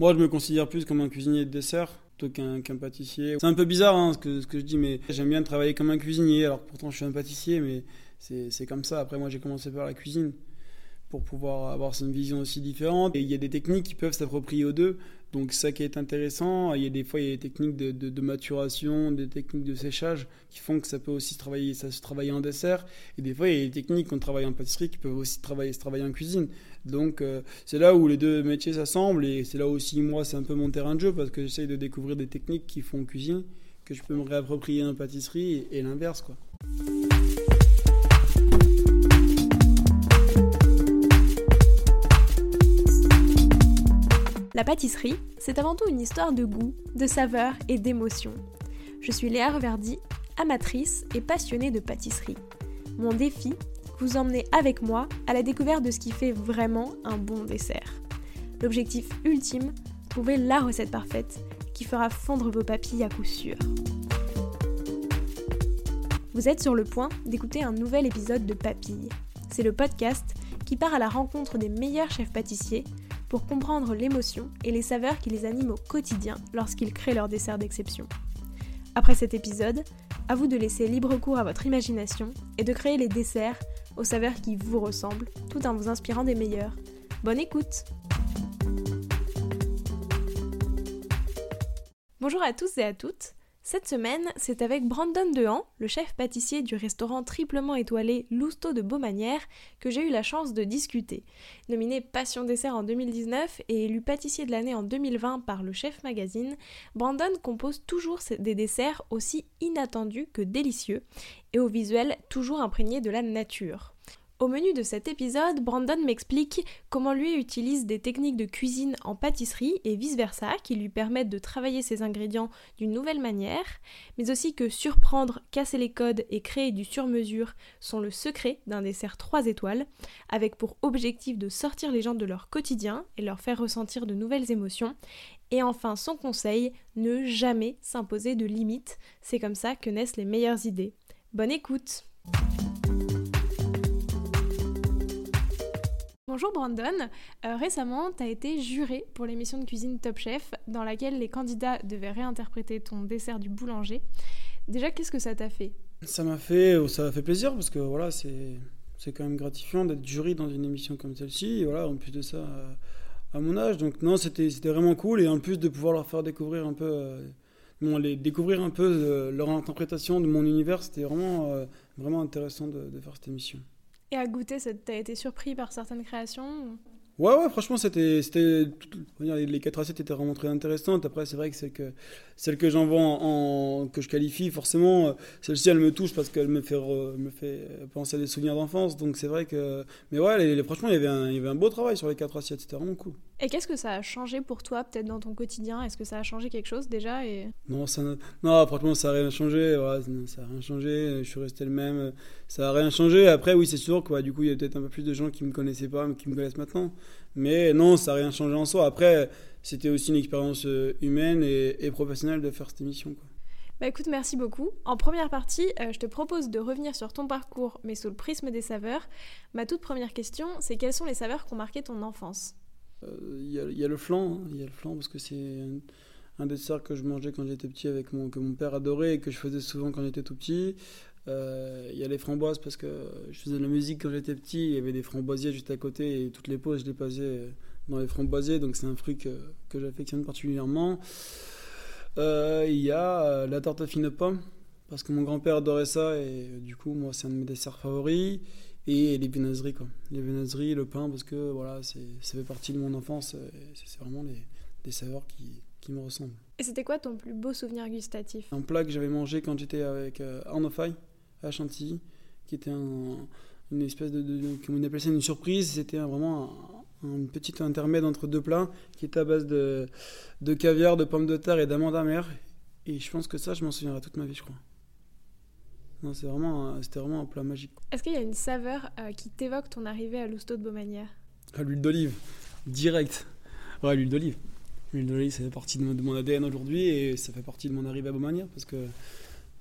Moi, je me considère plus comme un cuisinier de dessert plutôt qu'un pâtissier. C'est un peu bizarre hein, ce, que, je dis, mais j'aime bien travailler comme un cuisinier. Alors pourtant, je suis un pâtissier, mais c'est comme ça. Après, moi, j'ai commencé par la cuisine pour pouvoir avoir une vision aussi différente. Et il y a des techniques qui peuvent s'approprier aux deux. Donc ça qui est intéressant, il y a des fois il y a des techniques de, de, maturation, des techniques de séchage qui font que ça peut aussi travailler, ça se travailler en dessert. Et des fois il y a des techniques qu'on travaille en pâtisserie qui peuvent aussi travailler, se travailler en cuisine. Donc euh, c'est là où les deux métiers s'assemblent et c'est là aussi moi c'est un peu mon terrain de jeu parce que j'essaye de découvrir des techniques qui font cuisine que je peux me réapproprier en pâtisserie et, l'inverse quoi. La pâtisserie, c'est avant tout une histoire de goût, de saveur et d'émotion. Je suis Léa Reverdy, amatrice et passionnée de pâtisserie. Mon défi, vous emmener avec moi à la découverte de ce qui fait vraiment un bon dessert. L'objectif ultime, trouver la recette parfaite qui fera fondre vos papilles à coup sûr. Vous êtes sur le point d'écouter un nouvel épisode de Papilles. C'est le podcast qui part à la rencontre des meilleurs chefs pâtissiers pour comprendre l'émotion et les saveurs qui les animent au quotidien lorsqu'ils créent leur dessert d'exception. Après cet épisode, à vous de laisser libre cours à votre imagination et de créer les desserts aux saveurs qui vous ressemblent, tout en vous inspirant des meilleurs. Bonne écoute Bonjour à tous et à toutes cette semaine, c'est avec Brandon Dehan, le chef pâtissier du restaurant triplement étoilé Lousteau de Beaumanière, que j'ai eu la chance de discuter. Nominé Passion Dessert en 2019 et élu pâtissier de l'année en 2020 par le Chef Magazine, Brandon compose toujours des desserts aussi inattendus que délicieux et au visuel toujours imprégné de la nature. Au menu de cet épisode, Brandon m'explique comment lui utilise des techniques de cuisine en pâtisserie et vice-versa qui lui permettent de travailler ses ingrédients d'une nouvelle manière, mais aussi que surprendre, casser les codes et créer du sur-mesure sont le secret d'un dessert 3 étoiles, avec pour objectif de sortir les gens de leur quotidien et leur faire ressentir de nouvelles émotions. Et enfin, son conseil, ne jamais s'imposer de limites, c'est comme ça que naissent les meilleures idées. Bonne écoute Bonjour Brandon, euh, récemment tu as été juré pour l'émission de cuisine Top Chef dans laquelle les candidats devaient réinterpréter ton dessert du boulanger. Déjà qu'est-ce que ça t'a fait? Ça m'a fait ça m'a fait plaisir parce que voilà, c'est c'est quand même gratifiant d'être jury dans une émission comme celle-ci voilà, en plus de ça à, mon âge donc non, c'était c'était vraiment cool et en plus de pouvoir leur faire découvrir un peu euh, les découvrir un peu euh, leur interprétation de mon univers, c'était vraiment vraiment intéressant de faire cette émission. Et à goûter, t'as été surpris par certaines créations Ouais, ouais, franchement, c'était, c'était, les quatre assiettes étaient vraiment très intéressantes. Après, c'est vrai que c'est que celle que j'envoie en, que je qualifie, forcément, euh, celle-ci, elle me touche parce qu'elle me fait, me fait penser à des souvenirs d'enfance. Donc c'est vrai que, mais ouais, franchement, il y avait un, il y avait un beau travail sur les quatre assiettes. C'était vraiment cool. Et qu'est-ce que ça a changé pour toi, peut-être dans ton quotidien? Est-ce que ça a changé quelque chose déjà et... Non, ça, non, franchement, ça n'a rien changé. ça n'a rien changé. Je suis resté le même. Ça n'a rien changé. Après, oui, c'est sûr que du coup, il y a peut-être un peu plus de gens qui me connaissaient pas, mais qui me connaissent maintenant. Mais non, ça n'a rien changé en soi. Après, c'était aussi une expérience euh, humaine et, professionnelle de faire cette émission. Quoi. Bah écoute, merci beaucoup. En première partie, euh, je te propose de revenir sur ton parcours, mais sous le prisme des saveurs. Ma toute première question, c'est quelles sont les saveurs qui ont marqué ton enfance? Euh, Il y, a le flan, il y a le flan parce que c'est un, dessert que je mangeais quand j'étais petit, avec mon, que mon père adorait et que je faisais souvent quand j'étais tout petit. Il y a les framboises parce que je faisais de la musique quand j'étais petit, il y avait des framboisiers juste à côté et toutes les pauses je les passais dans les framboisiers, donc c'est un fruit que, que j'affectionne particulièrement. Euh, il y a euh, la tarte à fine pomme, parce que mon grand-père adorait ça, et euh, du coup, moi, c'est un de mes desserts favoris. Et les viennoiseries, quoi. Les viennoiseries, le pain, parce que voilà, ça fait partie de mon enfance, c'est vraiment les, des saveurs qui, qui me ressemblent. Et c'était quoi ton plus beau souvenir gustatif? Un plat que j'avais mangé quand j'étais avec Arnaud Fay à Chantilly, qui était une espèce de, de, on appelait ça une surprise, c'était vraiment une petite intermède entre deux plats qui est à base de, de caviar, de pommes de terre et d'amandes amères. Et je pense que ça, je m'en souviendrai toute ma vie, je crois. Non, c'est vraiment, c'était vraiment un plat magique. Est-ce qu'il y a une saveur euh, qui t'évoque ton arrivée à l'Ousto de Beaumanière À l'huile d'olive, direct. Ouais, l'huile d'olive. L'huile d'olive, ça fait partie de mon, ADN aujourd'hui et ça fait partie de mon arrivée à Beaumanière parce que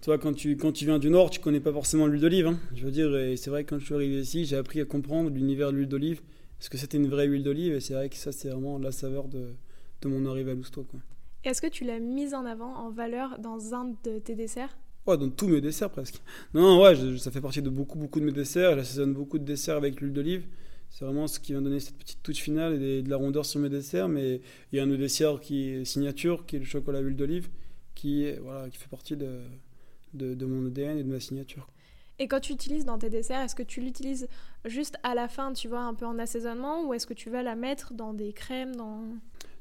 toi, quand tu, quand tu viens du Nord, tu connais pas forcément l'huile d'olive. Hein. Je veux dire, et c'est vrai que quand je suis arrivé ici, j'ai appris à comprendre l'univers de l'huile d'olive parce que c'était une vraie huile d'olive et c'est vrai que ça c'est vraiment la saveur de, de mon arrivée à Lousteau. Est-ce que tu l'as mise en avant en valeur dans un de tes desserts? Dans tous mes desserts presque. Non, ouais, ça fait partie de beaucoup, beaucoup de mes desserts. J'assaisonne beaucoup de desserts avec l'huile d'olive. C'est vraiment ce qui va donner cette petite touche finale et de la rondeur sur mes desserts. Mais il y a un dessert qui est signature, qui est le chocolat à l'huile d'olive, qui, voilà, qui fait partie de, de, de mon ADN et de ma signature. Et quand tu utilises dans tes desserts, est-ce que tu l'utilises juste à la fin, tu vois, un peu en assaisonnement, ou est-ce que tu vas la mettre dans des crèmes dans...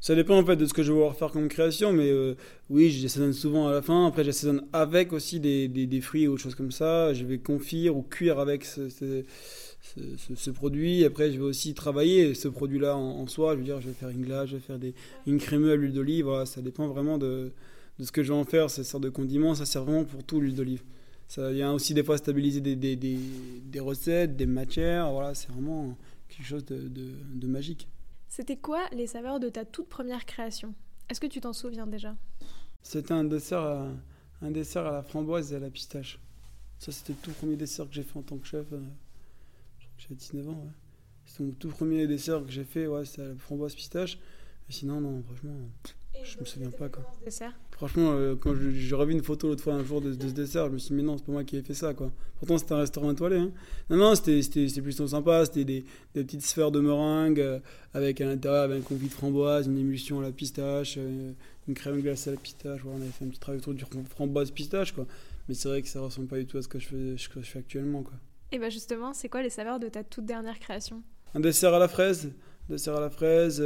Ça dépend en fait de ce que je vais faire comme création, mais euh, oui, j'assaisonne souvent à la fin. Après, j'assaisonne avec aussi des, des, des, fruits ou autre choses comme ça. Je vais confire ou cuire avec ce, produit. Après, je vais aussi travailler ce produit-là en, soi. Je veux dire, je vais faire une glace, je vais faire des, une crémeuse à l'huile d'olive. Voilà, ça dépend vraiment de, de ce que je vais en faire. Ces sortes de condiments, ça sert vraiment pour tout l'huile d'olive. Ça vient aussi des fois stabiliser des, des, des, des recettes, des matières. Voilà, c'est vraiment quelque chose de, de magique. C'était quoi les saveurs de ta toute première création? Est-ce que tu t'en souviens déjà? C'était un dessert, à, un dessert à la framboise et à la pistache. Ça, c'était le tout premier dessert que j'ai fait en tant que chef. Euh, j'avais 19 ans. Ouais. C'était mon tout premier dessert que j'ai fait, ouais, c'était à la framboise pistache. Mais sinon, non, franchement. Je me souviens pas quoi. Franchement, euh, quand j'ai revu une photo l'autre fois un jour de, ce dessert, je me suis dit, mais non, c'est pas moi qui ai fait ça quoi. Pourtant, c'était un restaurant étoilé. Hein. Non, non, c'était plutôt sympa. C'était des, des, petites sphères de meringue euh, avec à l'intérieur avec un confit de framboise, une émulsion à la pistache, euh, une crème glacée à la pistache. Voilà, on avait fait un petit travail autour du framboise pistache quoi. Mais c'est vrai que ça ressemble pas du tout à ce que je fais, ce que je fais actuellement quoi. Et bah justement, c'est quoi les saveurs de ta toute dernière création? Un dessert à la fraise dessert à la fraise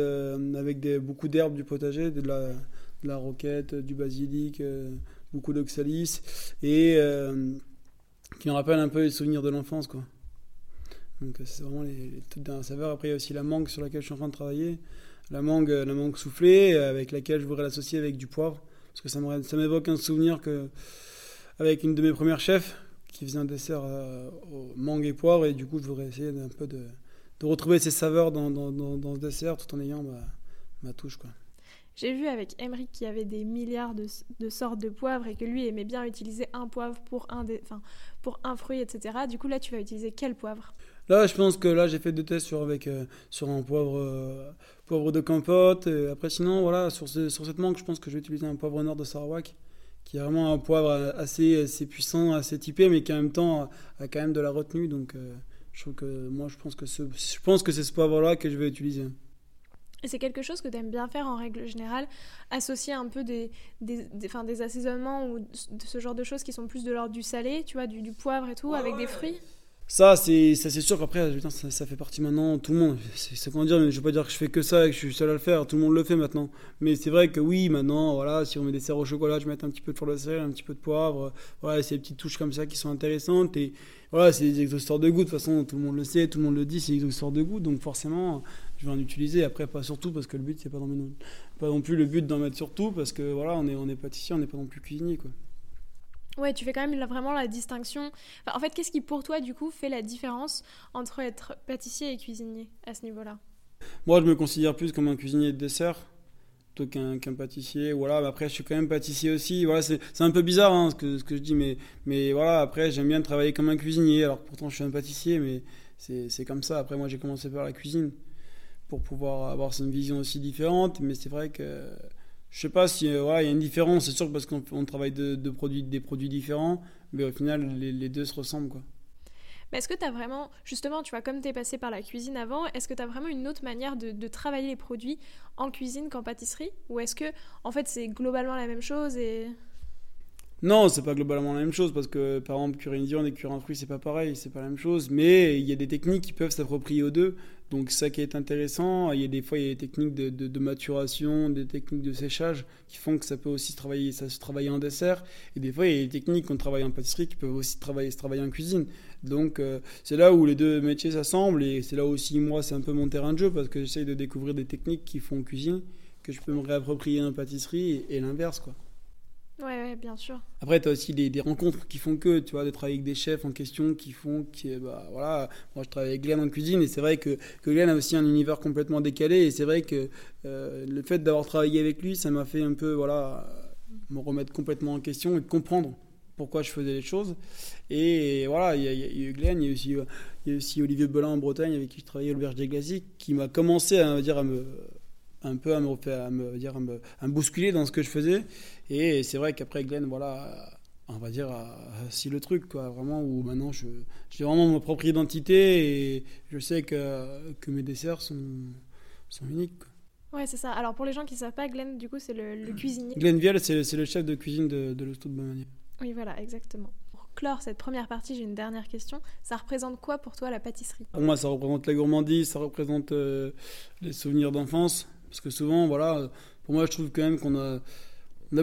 avec des, beaucoup d'herbes du potager, de la, de la roquette, du basilic, euh, beaucoup d'oxalis et euh, qui me rappelle un peu les souvenirs de l'enfance quoi. Donc c'est vraiment les, toutes dernières saveurs. Après il y a aussi la mangue sur laquelle je suis en train de travailler, la mangue, la mangue soufflée avec laquelle je voudrais l'associer avec du poivre parce que ça m'évoque un souvenir que avec une de mes premières chefs qui faisait un dessert au mangue et poivre et du coup je voudrais essayer d'un peu de retrouver ces saveurs dans, ce dessert tout en ayant ma, ma touche. Quoi. J'ai vu avec Emmerich qu'il y avait des milliards de, sortes de poivres et que lui aimait bien utiliser un poivre pour un, des, pour un fruit, etc. Du coup, là, tu vas utiliser quel poivre? Là, je pense que là, j'ai fait deux tests sur, avec, euh, sur un poivre, euh, poivre de campote. Et après, sinon, voilà, sur, sur cette mangue, je pense que je vais utiliser un poivre nord de Sarawak, qui est vraiment un poivre assez, assez puissant, assez typé, mais qui en même temps a, quand même de la retenue. Donc, euh, je trouve que moi, je pense que, je pense que c'est ce poivre-là que je vais utiliser. Et c'est quelque chose que tu aimes bien faire en règle générale, associer un peu des, des, des, des assaisonnements ou de ce genre de choses qui sont plus de l'ordre du salé, tu vois, du, du poivre et tout, avec des fruits? Ça, c'est sûr qu'après, ça, ça, fait partie maintenant, tout le monde. C'est comment dire, mais je veux pas dire que je fais que ça et que je suis seul à le faire, tout le monde le fait maintenant. Mais c'est vrai que oui, maintenant, voilà, si on met des serres au chocolat, je mets un petit peu de fleur de sel, un petit peu de poivre. Voilà, c'est des petites touches comme ça qui sont intéressantes. Et voilà, c'est des exhausteurs de goût. De toute façon, tout le monde le sait, tout le monde le dit, c'est des exhausteurs de goût. Donc forcément, je vais en utiliser. Après, pas surtout parce que le but, c'est pas, pas non plus le but d'en mettre surtout parce que voilà, on est, on est pâtissier, on n'est pas non plus cuisinier, quoi. Ouais, tu fais quand même vraiment la distinction. en fait, qu'est-ce qui pour toi, du coup, fait la différence entre être pâtissier et cuisinier à ce niveau-là? Moi, je me considère plus comme un cuisinier de dessert plutôt qu'un pâtissier. Voilà, après, je suis quand même pâtissier aussi. Voilà, c'est un peu bizarre hein, ce, que, ce que je dis, mais, mais voilà, après, j'aime bien travailler comme un cuisinier. Alors, pourtant, je suis un pâtissier, mais c'est comme ça. Après, moi, j'ai commencé par la cuisine pour pouvoir avoir une vision aussi différente. Mais c'est vrai que je sais pas si euh, il y a une différence, c'est sûr parce qu'on travaille de, produits, des produits différents, mais au final les, deux se ressemblent quoi. Mais est-ce que tu as vraiment, justement, tu vois, comme tu es passé par la cuisine avant, est-ce que tu as vraiment une autre manière de, travailler les produits en cuisine qu'en pâtisserie? Ou est-ce que, en fait, c'est globalement la même chose. Non, c'est pas globalement la même chose parce que par exemple cuire une viande et cuire un fruit c'est pas pareil, c'est pas la même chose. Mais il y a des techniques qui peuvent s'approprier aux deux. Donc ça qui est intéressant, il y a des fois il y a des techniques de, maturation, des techniques de séchage qui font que ça peut aussi travailler, ça se travailler en dessert. Et des fois il y a des techniques qu'on travaille en pâtisserie qui peuvent aussi travailler, se travailler en cuisine. Donc euh, c'est là où les deux métiers s'assemblent et c'est là aussi moi c'est un peu mon terrain de jeu parce que j'essaye de découvrir des techniques qui font cuisine que je peux me réapproprier en pâtisserie et, et l'inverse quoi. Ouais, bien sûr. Après, tu as aussi des, rencontres qui font que, tu vois, de travailler avec des chefs en question qui font que, bah, voilà, moi je travaille avec Glenn en cuisine et c'est vrai que, que Glenn a aussi un univers complètement décalé et c'est vrai que euh, le fait d'avoir travaillé avec lui, ça m'a fait un peu, voilà, me remettre complètement en question et comprendre pourquoi je faisais les choses. Et voilà, il y, a eu Glenn, il y a aussi, aussi Olivier Belin en Bretagne avec qui je travaillais au l'Auberge des Glacis qui m'a commencé à, dire, à me un peu à me, à me, dire, à me, bousculer dans ce que je faisais. Et c'est vrai qu'après, Glenn, voilà, on va dire, si le truc, quoi, vraiment, où maintenant j'ai vraiment ma propre identité et je sais que, que mes desserts sont, sont uniques. Ouais, c'est ça. Alors pour les gens qui ne savent pas, Glenn, du coup, c'est le, cuisinier. Glenn Vial, c'est le, chef de cuisine de, de l'Hosto de Bonne Oui, voilà, exactement. Pour clore cette première partie, j'ai une dernière question. Ça représente quoi pour toi la pâtisserie? Pour moi, ça représente la gourmandise, ça représente euh, les souvenirs d'enfance. Parce que souvent, voilà, pour moi, je trouve quand même qu'on a,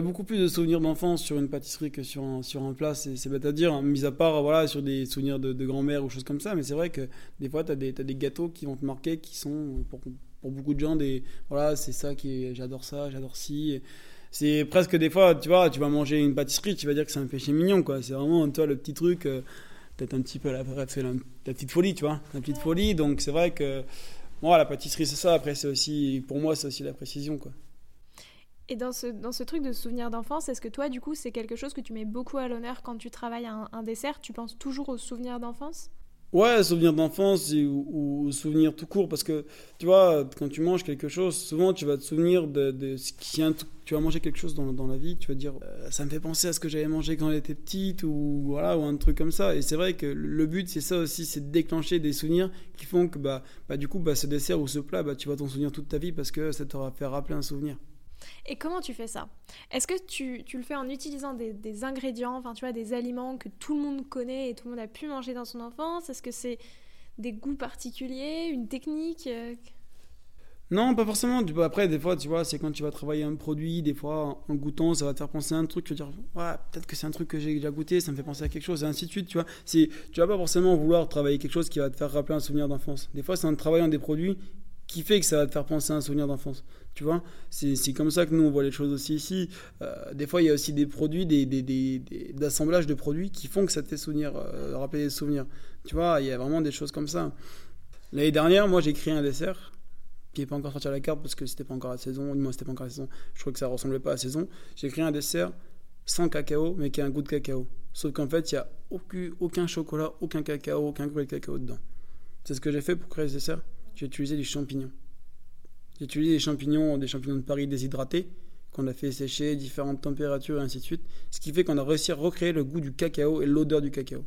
beaucoup plus de souvenirs d'enfance sur une pâtisserie que sur un, sur un plat. C'est bête à dire, hein. mis à part voilà, sur des souvenirs de, grand-mère ou choses comme ça. Mais c'est vrai que des fois, tu as, des gâteaux qui vont te marquer, qui sont pour, beaucoup de gens des. Voilà, c'est ça qui j'adore ça, j'adore ci. C'est presque des fois, tu vois, tu vas manger une pâtisserie, tu vas dire que c'est un péché mignon, quoi. C'est vraiment, toi, le petit truc. Euh, peut-être un petit peu la, la, la, petite folie, tu vois, la petite folie. Donc c'est vrai que moi, la pâtisserie, c'est ça. Après, c'est aussi, pour moi, c'est aussi la précision, quoi. Et dans ce, dans ce truc de souvenir d'enfance, est-ce que toi, du coup, c'est quelque chose que tu mets beaucoup à l'honneur quand tu travailles un, un dessert? Tu penses toujours aux souvenirs d'enfance? Ouais, souvenir d'enfance ou, ou, souvenir tout court, parce que tu vois, quand tu manges quelque chose, souvent tu vas te souvenir de, de si un, tu vas manger quelque chose dans, dans la vie, tu vas dire euh, ça me fait penser à ce que j'avais mangé quand j'étais petite ou voilà ou un truc comme ça. Et c'est vrai que le but c'est ça aussi, c'est de déclencher des souvenirs qui font que bah, bah du coup bah, ce dessert ou ce plat, bah, tu vas t'en souvenir toute ta vie parce que ça t'aura fait rappeler un souvenir. Et comment tu fais ça? Est-ce que tu, tu, le fais en utilisant des, des, ingrédients, enfin tu vois, des aliments que tout le monde connaît et tout le monde a pu manger dans son enfance? Est-ce que c'est des goûts particuliers, une technique euh, non, pas forcément. Après, des fois, tu vois, c'est quand tu vas travailler un produit, des fois, en goûtant, ça va te faire penser à un truc. Tu vas dire, peut-être que c'est un truc que j'ai déjà goûté, ça me fait penser à quelque chose, et ainsi de suite, tu vois. Tu vas pas forcément vouloir travailler quelque chose qui va te faire rappeler un souvenir d'enfance. Des fois, c'est en travaillant des produits qui fait que ça va te faire penser à un souvenir d'enfance. Tu vois, c'est comme ça que nous on voit les choses aussi ici. Euh, des fois, il y a aussi des produits, des, des, des, d'assemblage de produits qui font que ça te fait euh, rappeler des souvenirs. Tu vois, il y a vraiment des choses comme ça. L'année dernière, moi j'ai créé un dessert qui n'est pas encore sorti à la carte parce que c'était pas encore la saison. Du moins, c'était pas encore la saison. Je crois que ça ressemblait pas à saison. J'ai créé un dessert sans cacao, mais qui a un goût de cacao. Sauf qu'en fait, il n'y a aucun, aucun chocolat, aucun cacao, aucun goût de cacao dedans. C'est ce que j'ai fait pour créer ce dessert j'ai utilisé des champignons. J'ai utilisé des champignons, des champignons de Paris déshydratés, qu'on a fait sécher, différentes températures et ainsi de suite. Ce qui fait qu'on a réussi à recréer le goût du cacao et l'odeur du cacao.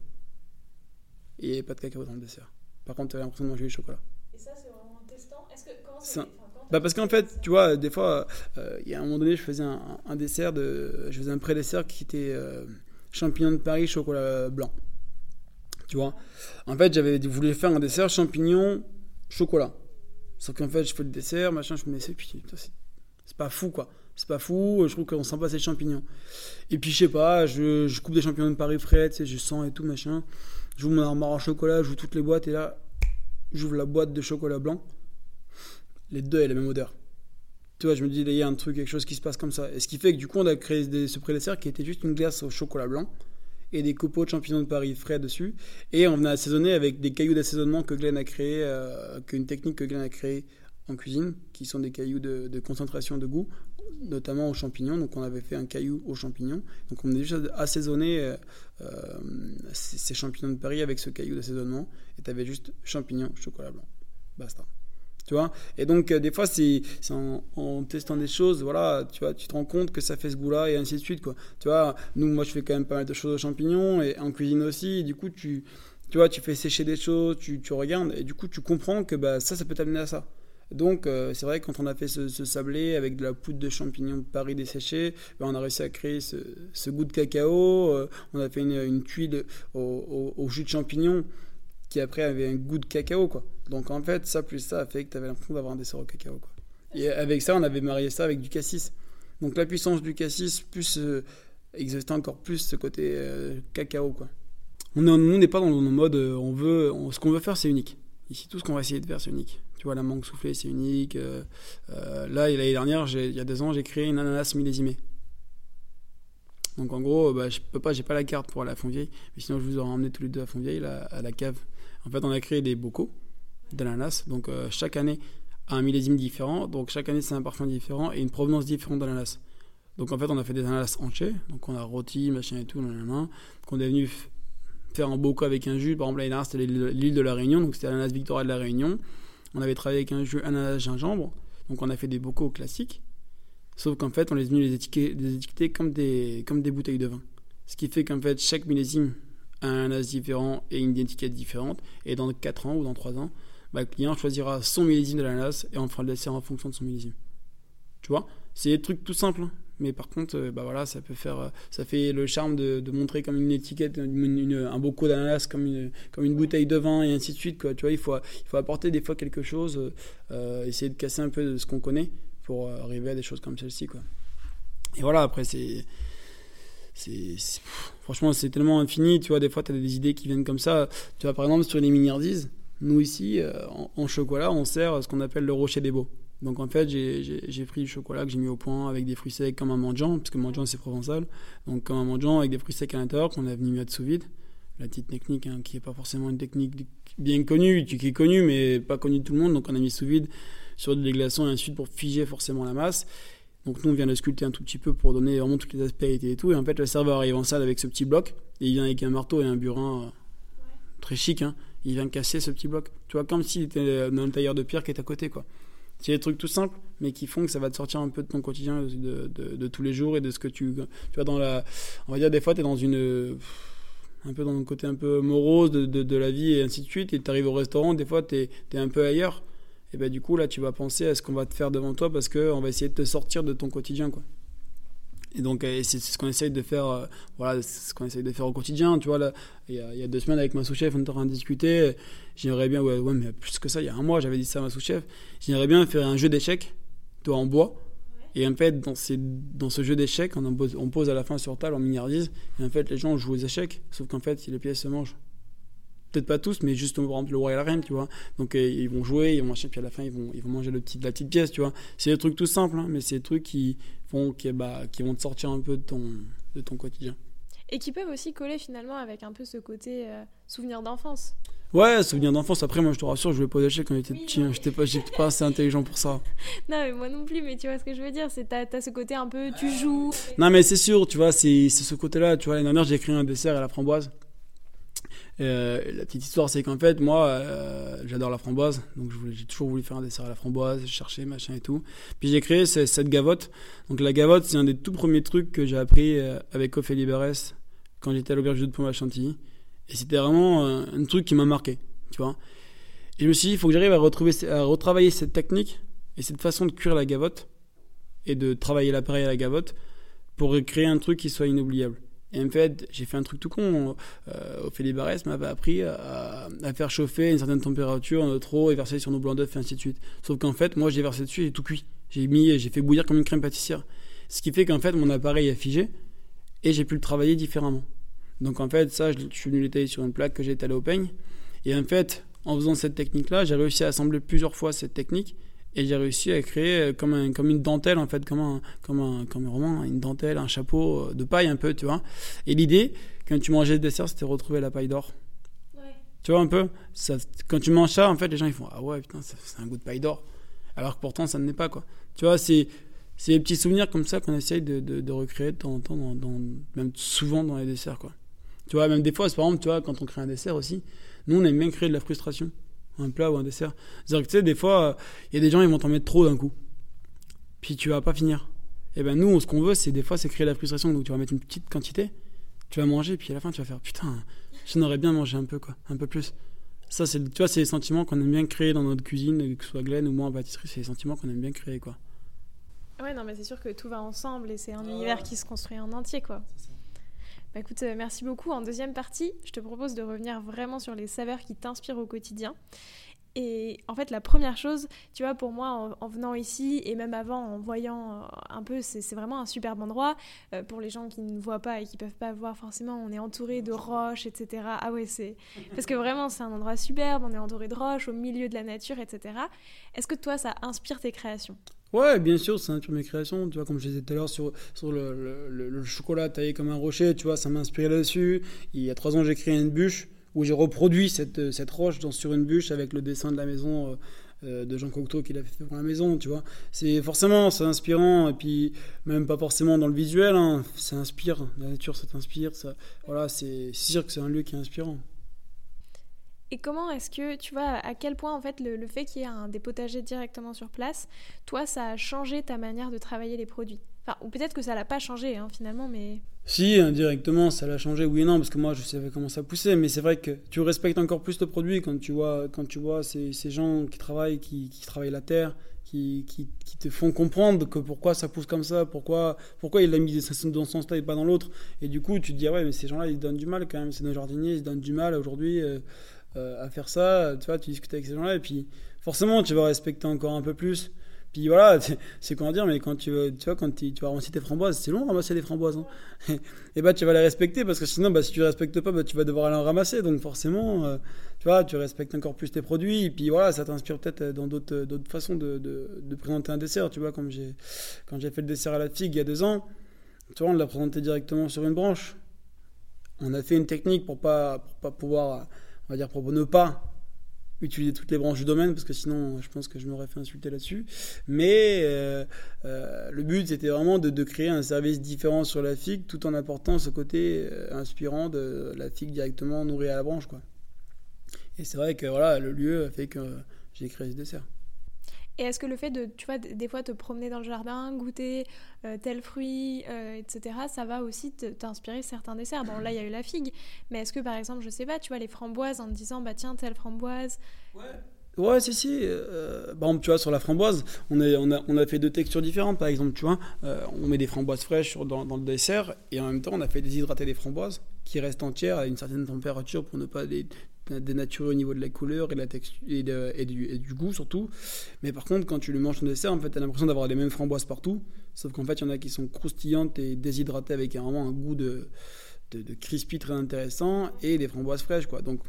Et pas de cacao dans le dessert. Par contre, tu avais l'impression de manger du chocolat. Et ça, c'est vraiment en testant Est-ce que, ça, bah parce qu'en fait, tu vois, des fois, euh, il y a un moment donné, je faisais un, dessert, de, je faisais un pré-dessert qui était euh, champignons de Paris, chocolat blanc. Tu vois? En fait, j'avais voulu faire un dessert champignons chocolat. Sauf qu'en fait, je fais le dessert, machin, je me dis, puis c'est pas fou quoi. C'est pas fou, je trouve qu'on sent pas ces champignons. Et puis, je sais pas, je, coupe des champignons de Paris frais, tu sais, je sens et tout, machin. J'ouvre mon armoire en chocolat, j'ouvre toutes les boîtes, et là, j'ouvre la boîte de chocolat blanc. Les deux ont la même odeur. Tu vois, je me dis, il y a un truc, quelque chose qui se passe comme ça. Et ce qui fait que du coup, on a créé ce pré-dessert qui était juste une glace au chocolat blanc et des copeaux de champignons de Paris frais dessus. Et on venait assaisonner avec des cailloux d'assaisonnement que Glenn a créé, euh, qu'une technique que Glenn a créée en cuisine, qui sont des cailloux de, concentration de goût, notamment aux champignons. Donc on avait fait un caillou aux champignons. Donc on a juste assaisonné euh, euh, ces champignons de Paris avec ce caillou d'assaisonnement. Et tu avais juste champignons, chocolat blanc. Basta et donc euh, des fois c'est en, testant des choses voilà tu vois tu te rends compte que ça fait ce goût là et ainsi de suite quoi. Tu vois nous moi je fais quand même pas mal de choses aux champignons et en cuisine aussi. Du coup tu tu vois tu fais sécher des choses tu, regardes et du coup tu comprends que bah, ça ça peut t'amener à ça. Donc euh, c'est vrai quand on a fait ce, sablé avec de la poudre de champignons de Paris desséchée, bah, on a réussi à créer ce, ce goût de cacao. Euh, on a fait une, une tuile au, au, jus de champignons qui après avait un goût de cacao, quoi. Donc en fait, ça plus ça a fait que tu avais l'impression d'avoir un dessert au cacao, quoi. Et avec ça, on avait marié ça avec du cassis. Donc la puissance du cassis plus euh, existait encore plus ce côté euh, cacao, quoi. On n'est pas dans le mode, euh, on veut, ce qu'on veut faire, c'est unique. Ici, tout ce qu'on va essayer de faire, c'est unique. Tu vois, la mangue soufflée, c'est unique. là, l'année dernière, il y a deux ans, j'ai créé une ananas millésimée. Donc en gros, bah, je peux pas, j'ai pas la carte pour à Fontvieille, mais sinon je vous aurais emmené tous les deux à Fontvieille, à la cave en fait, on a créé des bocaux d'ananas. Donc, euh, chaque année, un millésime différent. Donc, chaque année, c'est un parfum différent et une provenance différente d'ananas. Donc, en fait, on a fait des ananas entiers. Donc, on a rôti, machin et tout, Donc, on est venu faire un bocaux avec un jus. Par exemple, l'année c'était l'île de la Réunion. Donc, c'était l'ananas Victoria de la Réunion. On avait travaillé avec un jus ananas gingembre. Donc on a fait des bocaux classiques, sauf qu'en fait on les a mis les étiqueter, comme, des, comme des bouteilles de vin. Ce qui fait qu'en fait chaque millésime un as différent et une étiquette différente. Et dans 4 ans ou dans 3 ans, bah, le client choisira son millésime de l'ananas et on fera le dessert en fonction de son millésime. Tu vois? C'est des trucs tout simples. Hein. Mais par contre, euh, bah voilà, ça peut faire, euh, ça fait le charme de, montrer comme une étiquette, un bocaux d'ananas, comme une, comme une bouteille de vin et ainsi de suite. Quoi. Tu vois, il faut, il faut apporter des fois quelque chose, euh, essayer de casser un peu de ce qu'on connaît pour arriver à des choses comme celle-ci. Et voilà, après, c'est. Franchement, c'est tellement infini. Tu vois, des fois, tu as des idées qui viennent comme ça. Tu vois, par exemple, sur les miniardises, nous ici, en, en, chocolat, on sert ce qu'on appelle le rocher des beaux. Donc en fait, j'ai pris du chocolat que j'ai mis au point avec des fruits secs comme un mangeant, parce que mangeant c'est provençal. Donc comme un mangeant avec des fruits secs à l'intérieur qu'on a venu mettre sous vide. La petite technique hein, qui n'est pas forcément une technique bien connue, qui est connue mais pas connue de tout le monde. Donc on a mis sous vide sur des glaçons et ensuite pour figer forcément la masse. Donc nous on vient de sculpter un tout petit peu pour donner vraiment toutes les aspérités et tout. Et en fait le serveur arrive en salle avec ce petit bloc et il vient avec un marteau et un burin euh, très chic. Hein. Il vient casser ce petit bloc. Tu vois comme s'il était dans un tailleur de pierre qui est à côté quoi. C'est des trucs tout simples, mais qui font que ça va te sortir un peu de ton quotidien, de, de, tous les jours et de ce que tu. Tu vois, dans la. On va dire, des fois, tu es dans une. Un peu dans le côté un peu morose de, de, la vie et ainsi de suite, et tu arrives au restaurant, des fois, tu es, un peu ailleurs. Et ben du coup, là, tu vas penser à ce qu'on va te faire devant toi parce qu'on va essayer de te sortir de ton quotidien, quoi. Et donc, c'est ce qu'on essaye de faire, euh, voilà, ce qu'on essaye de faire au quotidien. Tu vois, là, il y, a, il y a deux semaines avec ma sous-chef, on était en train de discuter. J'aimerais bien, ouais, ouais, mais plus que ça, il y a un mois, j'avais dit ça à ma sous-chef. J'aimerais bien faire un jeu d'échecs, toi en bois. Et en fait, dans, ces, dans ce jeu d'échecs, on, on, pose à la fin sur table, en milliardise. Et en fait, les gens jouent aux échecs, sauf qu'en fait, si les pièces se mangent peut-être pas tous, mais juste par exemple le roi et la reine, tu vois. Donc euh, ils vont jouer, ils vont manger, puis à la fin ils vont, ils vont manger le petit, la petite pièce, tu vois. C'est des trucs tout simples, hein, mais c'est des trucs qui font, qui, bah, qui vont te sortir un peu de ton, de ton quotidien. Et qui peuvent aussi coller finalement avec un peu ce côté euh, souvenir d'enfance. Ouais, souvenir d'enfance. Après, moi, je te rassure, je jouais pas aux échecs quand j'étais petit. Hein. J'étais pas, pas assez intelligent pour ça. non, mais moi non plus. Mais tu vois ce que je veux dire C'est t'as as ce côté un peu, tu joues. Non, mais c'est sûr, tu vois, c'est ce côté-là. Tu vois, l'année dernière, j'ai écrit un dessert à la framboise. Euh, la petite histoire, c'est qu'en fait, moi, euh, j'adore la framboise, donc j'ai toujours voulu faire un dessert à la framboise, chercher machin et tout. Puis j'ai créé cette gavotte. Donc la gavotte, c'est un des tout premiers trucs que j'ai appris euh, avec Ophélie Berès quand j'étais à l'auberge de Pomme à Chantilly. Et c'était vraiment un truc qui m'a marqué, tu vois. Et je me suis dit, il faut que j'arrive à, à retravailler cette technique et cette façon de cuire la gavotte et de travailler l'appareil à la gavotte pour créer un truc qui soit inoubliable. Et en fait, j'ai fait un truc tout con. Euh, Ophélie Barès m'avait appris à, faire chauffer une certaine température en eau et verser sur nos blancs d'œufs et ainsi de suite. Sauf qu'en fait, moi, j'ai versé dessus et j'ai tout cuit. J'ai mis, j'ai fait bouillir comme une crème pâtissière. Ce qui fait qu'en fait, mon appareil a figé et j'ai pu le travailler différemment. Donc en fait, ça, je, suis venu l'étaler sur une plaque que j'ai étalée au peigne. Et en fait, en faisant cette technique-là, j'ai réussi à assembler plusieurs fois cette technique et j'ai réussi à créer euh, comme, un, comme une dentelle en fait comme un comme un comme vraiment une dentelle un chapeau euh, de paille un peu tu vois. Et l'idée quand tu mangeais le dessert c'était retrouver la paille d'or. Ouais. tu vois un peu? Ça, quand tu manges ça en fait les gens ils font ah ouais putain c'est un goût de paille d'or alors que pourtant ça ne l'est pas quoi. Tu vois c'est c'est des petits souvenirs comme ça qu'on essaye de, de, recréer de temps en temps dans, même souvent dans les desserts quoi. Tu vois même des fois par exemple tu vois quand on crée un dessert aussi nous on aime bien créer de la frustration un plat ou un dessert. C'est-à-dire que tu sais, des fois, il y a des gens, ils vont t'en mettre trop d'un coup. Puis tu vas pas finir. Et ben nous, ce qu'on veut, c'est des fois, c'est créer la frustration. Donc tu vas mettre une petite quantité, tu vas manger, puis à la fin, tu vas faire putain, j'en aurais bien mangé un peu, quoi, un peu plus. Ça, c'est, tu vois, c'est les sentiments qu'on aime bien créer dans notre cuisine, que ce soit Glenn ou moi en pâtisserie, c'est les sentiments qu'on aime bien créer, quoi. Ouais, non, mais c'est sûr que tout va ensemble et c'est un univers qui se construit en entier, quoi. Bah écoute, euh, merci beaucoup. En deuxième partie, je te propose de revenir vraiment sur les saveurs qui t'inspirent au quotidien. Et en fait, la première chose, tu vois, pour moi, en, venant ici et même avant, en voyant euh, un peu, c'est vraiment un superbe endroit. Euh, pour les gens qui ne voient pas et qui peuvent pas voir, forcément, on est entouré de roches, etc. Ah ouais, c'est. Parce que vraiment, c'est un endroit superbe, on est entouré de roches, au milieu de la nature, etc. Est-ce que toi, ça inspire tes créations? Ouais, bien sûr, c'est un peu mes créations. Tu vois, comme je disais tout à l'heure sur, sur le, chocolat taillé comme un rocher, tu vois, ça m'a inspiré là-dessus. Il y a trois ans, j'ai créé une bûche où j'ai reproduit cette, cette roche dans, sur une bûche avec le dessin de la maison euh, euh, de Jean Cocteau qu'il a fait pour la maison, tu vois. C'est forcément, c'est inspirant, et puis même pas forcément dans le visuel, hein, ça inspire, la nature, ça t'inspire, ça, voilà, c'est sûr que c'est un lieu qui est inspirant. Et comment est-ce que, tu vois, à quel point en fait le, fait qu'il y ait un, des directement sur place, toi, ça a changé ta manière de travailler les produits? Enfin, ou peut-être que ça l'a pas changé hein, finalement, mais... Si, indirectement, ça l'a changé, oui et non, parce que moi, je savais comment ça poussait, mais c'est vrai que tu respectes encore plus le produit quand tu vois, quand tu vois ces, ces gens qui travaillent, qui, qui travaillent la terre, qui, qui, te font comprendre que pourquoi ça pousse comme ça, pourquoi, pourquoi il a mis dans ce sens-là et pas dans l'autre. Et du coup, tu te dis, ah ouais, mais ces gens-là, ils donnent du mal quand même. C'est nos jardiniers, ils donnent du mal aujourd'hui euh, à faire ça. Tu vois, tu discutes avec ces gens-là, et puis forcément, tu vas respecter encore un peu plus. Puis voilà, c'est comment dire, mais quand tu, tu vois, quand tu, vas ramasser tes framboises, c'est long ramasser des framboises. Hein. et bah tu vas les respecter parce que sinon, bah, si tu les respectes pas, bah, tu vas devoir aller en ramasser. Donc forcément, euh, tu vois, tu respectes encore plus tes produits. Et puis voilà, ça t'inspire peut-être dans d'autres façons de, de, de, présenter un dessert. Tu vois, comme j'ai quand j'ai fait le dessert à la figue il y a deux ans, tu vois, on l'a présenté directement sur une branche. On a fait une technique pour pas, pour pas pouvoir, on va dire, pour ne pas utiliser toutes les branches du domaine parce que sinon je pense que je m'aurais fait insulter là-dessus. Mais euh, euh, le but c'était vraiment de, créer un service différent sur la figue tout en apportant ce côté euh, inspirant de la figue directement nourrie à la branche. Quoi. Et c'est vrai que voilà, le lieu a fait que j'ai créé ce dessert. Et est-ce que le fait de, tu vois, des fois te promener dans le jardin, goûter euh, tel fruit, euh, etc., ça va aussi t'inspirer certains desserts Bon, là, il y a eu la figue, mais est-ce que, par exemple, je sais pas, tu vois, les framboises, en te disant, bah tiens, telle framboise... Ouais. Ouais, si, si. Euh, tu vois, sur la framboise, on, est, on, a, fait deux textures différentes. Par exemple, tu vois, on met des framboises fraîches dans, dans, le dessert et en même temps, on a fait déshydrater des framboises qui restent entières à une certaine température pour ne pas les, dénaturer au niveau de la couleur et, la texture, et, du, goût surtout. Mais par contre, quand tu le manges en dessert, en fait, tu as l'impression d'avoir les mêmes framboises partout. Sauf qu'en fait, il y en a qui sont croustillantes et déshydratées avec vraiment un goût de, de, crispy très intéressant et des framboises fraîches. Quoi. Donc,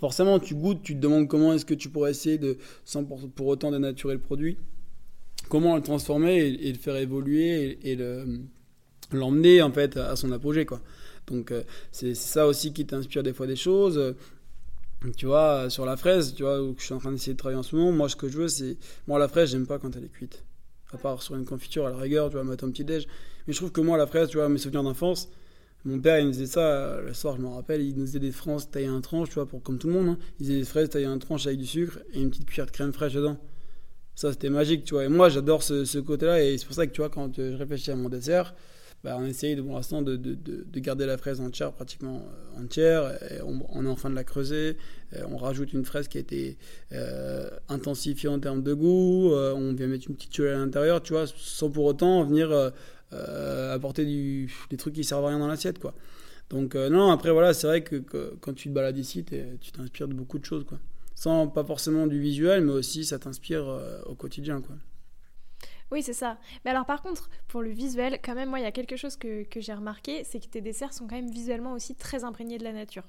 forcément, tu goûtes, tu te demandes comment est-ce que tu pourrais essayer de, sans pour, pour autant dénaturer le produit, comment le transformer et, le faire évoluer et, l'emmener en fait à son apogée. quoi. Donc euh, c'est ça aussi qui t'inspire des fois des choses. Tu vois, sur la fraise, tu vois, où je suis en train d'essayer de travailler en ce moment, moi ce que je veux c'est. Moi la fraise, j'aime pas quand elle est cuite. À part sur une confiture à la rigueur, tu vois, mettre un petit déj. Mais je trouve que moi la fraise, tu vois, mes souvenirs d'enfance, mon père, il me faisait ça euh, le soir, je me rappelle, il nous faisait des fraises taillées en tranche, tu vois, pour, comme tout le monde. Hein. Il faisait des fraises taillées en tranche avec du sucre et une petite cuillère de crème fraîche dedans. Ça, c'était magique, tu vois. Et moi, j'adore ce, ce côté-là, et c'est pour ça que, tu vois, quand je réfléchis à mon dessert, bah, on essaye de, pour l'instant de, de, de, garder la fraise entière, pratiquement euh, entière. on, est en train de la creuser. on rajoute une fraise qui a été euh, intensifiée en termes de goût. Euh, on vient mettre une petite tuile à l'intérieur, tu vois, sans pour autant venir apporter des trucs qui servent à rien dans l'assiette, quoi. Donc non, après voilà, c'est vrai que, quand tu te balades ici, tu t'inspires de beaucoup de choses, quoi. Sans pas forcément du visuel, mais aussi ça t'inspire au quotidien, quoi. Oui, c'est ça. Mais alors par contre, pour le visuel, quand même, moi, il y a quelque chose que, j'ai remarqué, c'est que tes desserts sont quand même visuellement aussi très imprégnés de la nature.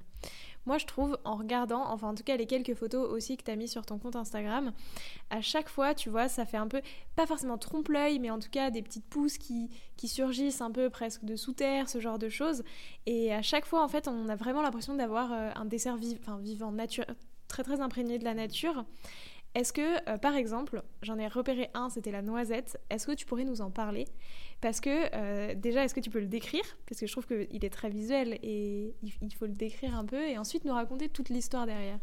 Moi, je trouve, en regardant, enfin en tout cas les quelques photos aussi que tu as mis sur ton compte Instagram, à chaque fois, tu vois, ça fait un peu, pas forcément trompe-l'œil, mais en tout cas des petites pousses qui, qui surgissent un peu presque de sous terre, ce genre de choses. Et à chaque fois, en fait, on a vraiment l'impression d'avoir euh, un dessert vivant, nature, très très imprégné de la nature. Est-ce que, euh, par exemple, j'en ai repéré un, c'était la noisette, est-ce que tu pourrais nous en parler? Parce que, euh, déjà, est-ce que tu peux le décrire? Parce que je trouve qu'il est très visuel et il, faut le décrire un peu et ensuite nous raconter toute l'histoire derrière.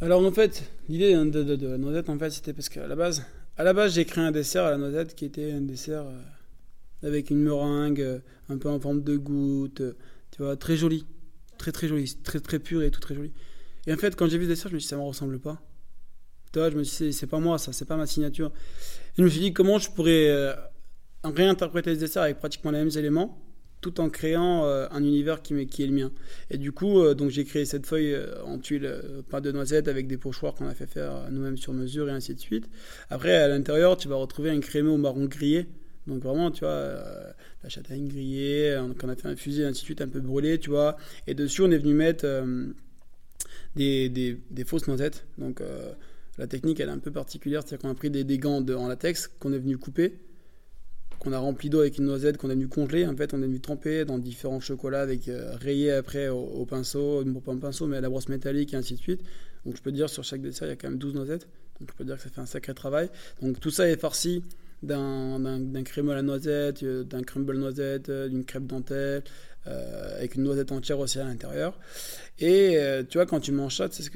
Alors, en fait, l'idée de, la noisette, en fait, c'était parce qu'à la base, base, j'ai créé un dessert à la noisette qui était un dessert euh, avec une meringue un peu en forme de goutte, tu vois, très joli, très très joli, très très pur et tout très joli. Et en fait, quand j'ai vu ce dessert, je me suis dit, ça me ressemble pas je me suis dit, c'est pas moi, ça, c'est pas ma signature. Et je me suis dit, comment je pourrais euh, réinterpréter ce dessert avec pratiquement les mêmes éléments, tout en créant euh, un univers qui, est le mien. Et du coup, euh, donc j'ai créé cette feuille en tuile, pas de noisettes, avec des pochoirs qu'on a fait faire nous-mêmes sur mesure et ainsi de suite. Après, à l'intérieur, tu vas retrouver un crémeux au marron grillé. Donc vraiment, tu vois, la châtaigne grillée, qu'on a fait infuser, et ainsi de suite, un peu brûlé, tu vois. Et dessus, on est venu mettre des, fausses noisettes. Donc la technique, elle est un peu particulière, c'est-à-dire qu'on a pris des, gants en latex qu'on est venu couper, qu'on a rempli d'eau avec une noisette, qu'on est venu congeler. En fait, on est venu tremper dans différents chocolats avec euh, rayé après au, pinceau, pas un pinceau, mais à la brosse métallique et ainsi de suite. Donc je peux dire sur chaque dessert, il y a quand même 12 noisettes. Donc je peux dire que ça fait un sacré travail. Donc tout ça est farci d'un crème à la noisette, d'un crumble noisette, d'une crêpe dentelle, avec une noisette entière aussi à l'intérieur. Et tu vois, quand tu manges ça, c'est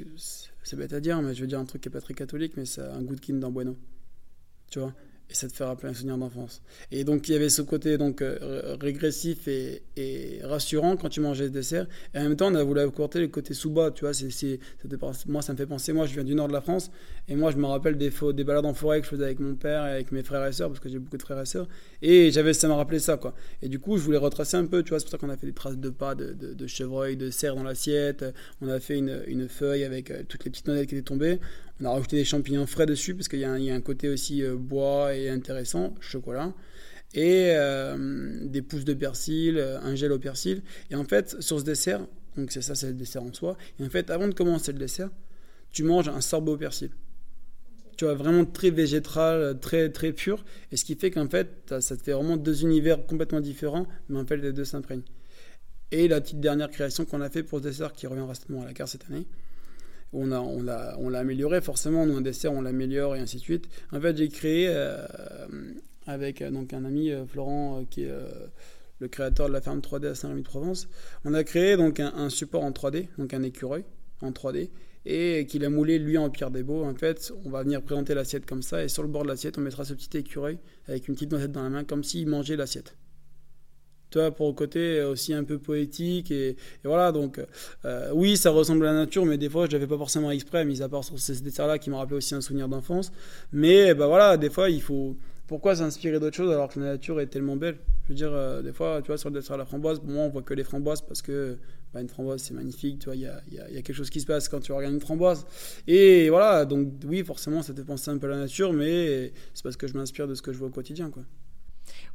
bête à dire, mais je veux dire un truc qui n'est pas très catholique, mais c'est un goût de Kinder Bueno. Tu vois? Et ça te fait rappeler un souvenir d'enfance. Et donc il y avait ce côté donc euh, régressif et, et, rassurant quand tu mangeais ce dessert. Et en même temps, on a voulu apporter le côté sous-bas, tu vois. C'est, moi, ça me fait penser, moi je viens du nord de la France, et moi je me rappelle des, des balades en forêt que je faisais avec mon père et avec mes frères et sœurs, parce que j'ai beaucoup de frères et sœurs. Et j'avais, ça m'a rappelé ça, quoi. Et du coup, je voulais retracer un peu, tu vois. C'est pour ça qu'on a fait des traces de pas, de, de, chevreuil, de cerf dans l'assiette. On a fait une, une feuille avec euh, toutes les petites noisettes qui étaient tombées. On a rajouté des champignons frais dessus parce qu'il y, a un côté aussi euh, bois et intéressant, chocolat. Et euh, des pousses de persil, euh, un gel au persil. Et en fait, sur ce dessert, donc c'est ça, c'est le dessert en soi. Et en fait, avant de commencer le dessert, tu manges un sorbet au persil. Tu vois, vraiment très végétal, très, très pur. Et ce qui fait qu'en fait, ça te fait vraiment deux univers complètement différents, mais en fait, les deux s'imprègnent. Et la petite dernière création qu'on a fait pour ce dessert qui revient récemment à la carte cette année, on l'a, amélioré forcément. Nous, un dessert, on l'améliore et ainsi de suite. En fait, j'ai créé euh, avec euh, donc un ami euh, Florent qui est le créateur de la ferme 3D à Saint-Rémy-de-Provence. On a créé donc un, support en 3D, donc un écureuil en 3D et qu'il a moulé lui en pierre des beaux. En fait, on va venir présenter l'assiette comme ça et sur le bord de l'assiette, on mettra ce petit écureuil avec une petite noisette dans la main comme s'il mangeait l'assiette tu vois, pour le côté aussi un peu poétique. Et, voilà, donc euh, oui, ça ressemble à la nature, mais des fois, je l'avais pas forcément exprès, mis à part sur ces desserts-là qui m'ont rappelé aussi un souvenir d'enfance. Mais bah, voilà, des fois, il faut. Pourquoi s'inspirer d'autres choses alors que la nature est tellement belle? Je veux dire, euh, des fois, tu vois, sur le dessert à la framboise, pour moi, on voit que les framboises parce que bah, une framboise, c'est magnifique, tu vois, il y a, y a, quelque chose qui se passe quand tu regardes une framboise. Et voilà, donc oui, forcément, ça te penser un peu à la nature, mais c'est parce que je m'inspire de ce que je vois au quotidien, quoi.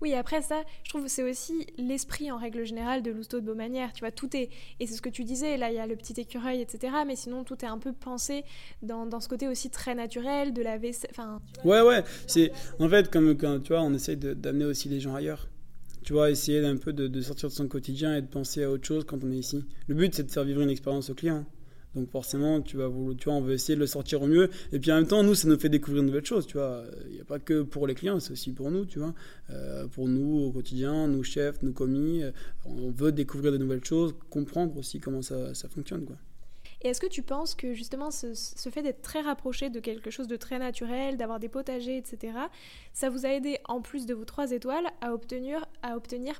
Oui, après ça, je trouve que c'est aussi l'esprit en règle générale de Lousteau de Beaumanière. Tu vois, tout est. Et c'est ce que tu disais, là, il y a le petit écureuil, etc. Mais sinon, tout est un peu pensé dans, ce côté aussi très naturel de la vaisselle. Enfin, ouais, ouais. C'est, en fait, comme quand tu vois, on essaye d'amener aussi les gens ailleurs. Tu vois, essayer d'un peu de, de, sortir de son quotidien et de penser à autre chose quand on est ici. Le but, c'est de faire vivre une expérience au client. Donc forcément, tu vas tu vois, on veut essayer de le sortir au mieux. Et puis en même temps, nous, ça nous fait découvrir de nouvelles choses, tu vois. Il n'y a pas que pour les clients, c'est aussi pour nous, tu vois. Euh, pour nous au quotidien, nous chefs, nous commis, euh, on veut découvrir de nouvelles choses, comprendre aussi comment ça, ça fonctionne, quoi. Et est-ce que tu penses que justement ce, fait d'être très rapproché de quelque chose de très naturel, d'avoir des potagers, etc., ça vous a aidé, en plus de vos trois étoiles, à obtenir,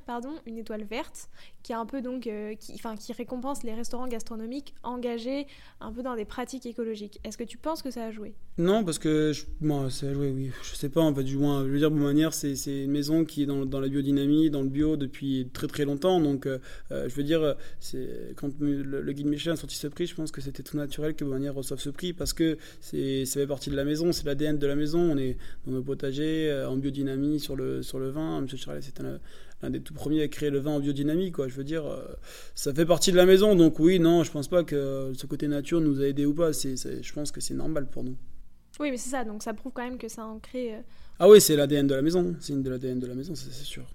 pardon, une étoile verte, qui est un peu donc, euh, qui, enfin, qui récompense les restaurants gastronomiques engagés un peu dans des pratiques écologiques. Est-ce que tu penses que ça a joué? Non, parce que je, moi, ça a joué, oui. Je sais pas, en fait, du moins, je veux dire, de manière, c'est une maison qui est dans, la biodynamie, dans le bio depuis très très longtemps. Donc, euh, euh, je veux dire, c'est quand le, guide Michelin a sorti ce prix, je pense que c'était tout naturel que Beaumanière reçoive ce prix parce que c'est, ça fait partie de la maison, c'est l'ADN de la maison. On est dans nos potagers, euh, en biodynamie sur le, sur le vin. Monsieur Charlet, c'est un, des tout premiers à créer le vin en biodynamie, quoi. Je veux dire, euh, ça fait partie de la maison. Donc, oui, non, je pense pas que ce côté nature nous a aidé ou pas. C'est, je pense que c'est normal pour nous. Oui, mais c'est ça, donc ça prouve quand même que ça a ancré. Euh, ah oui, c'est l'ADN de la maison, c'est une de l'ADN de la maison, c'est sûr.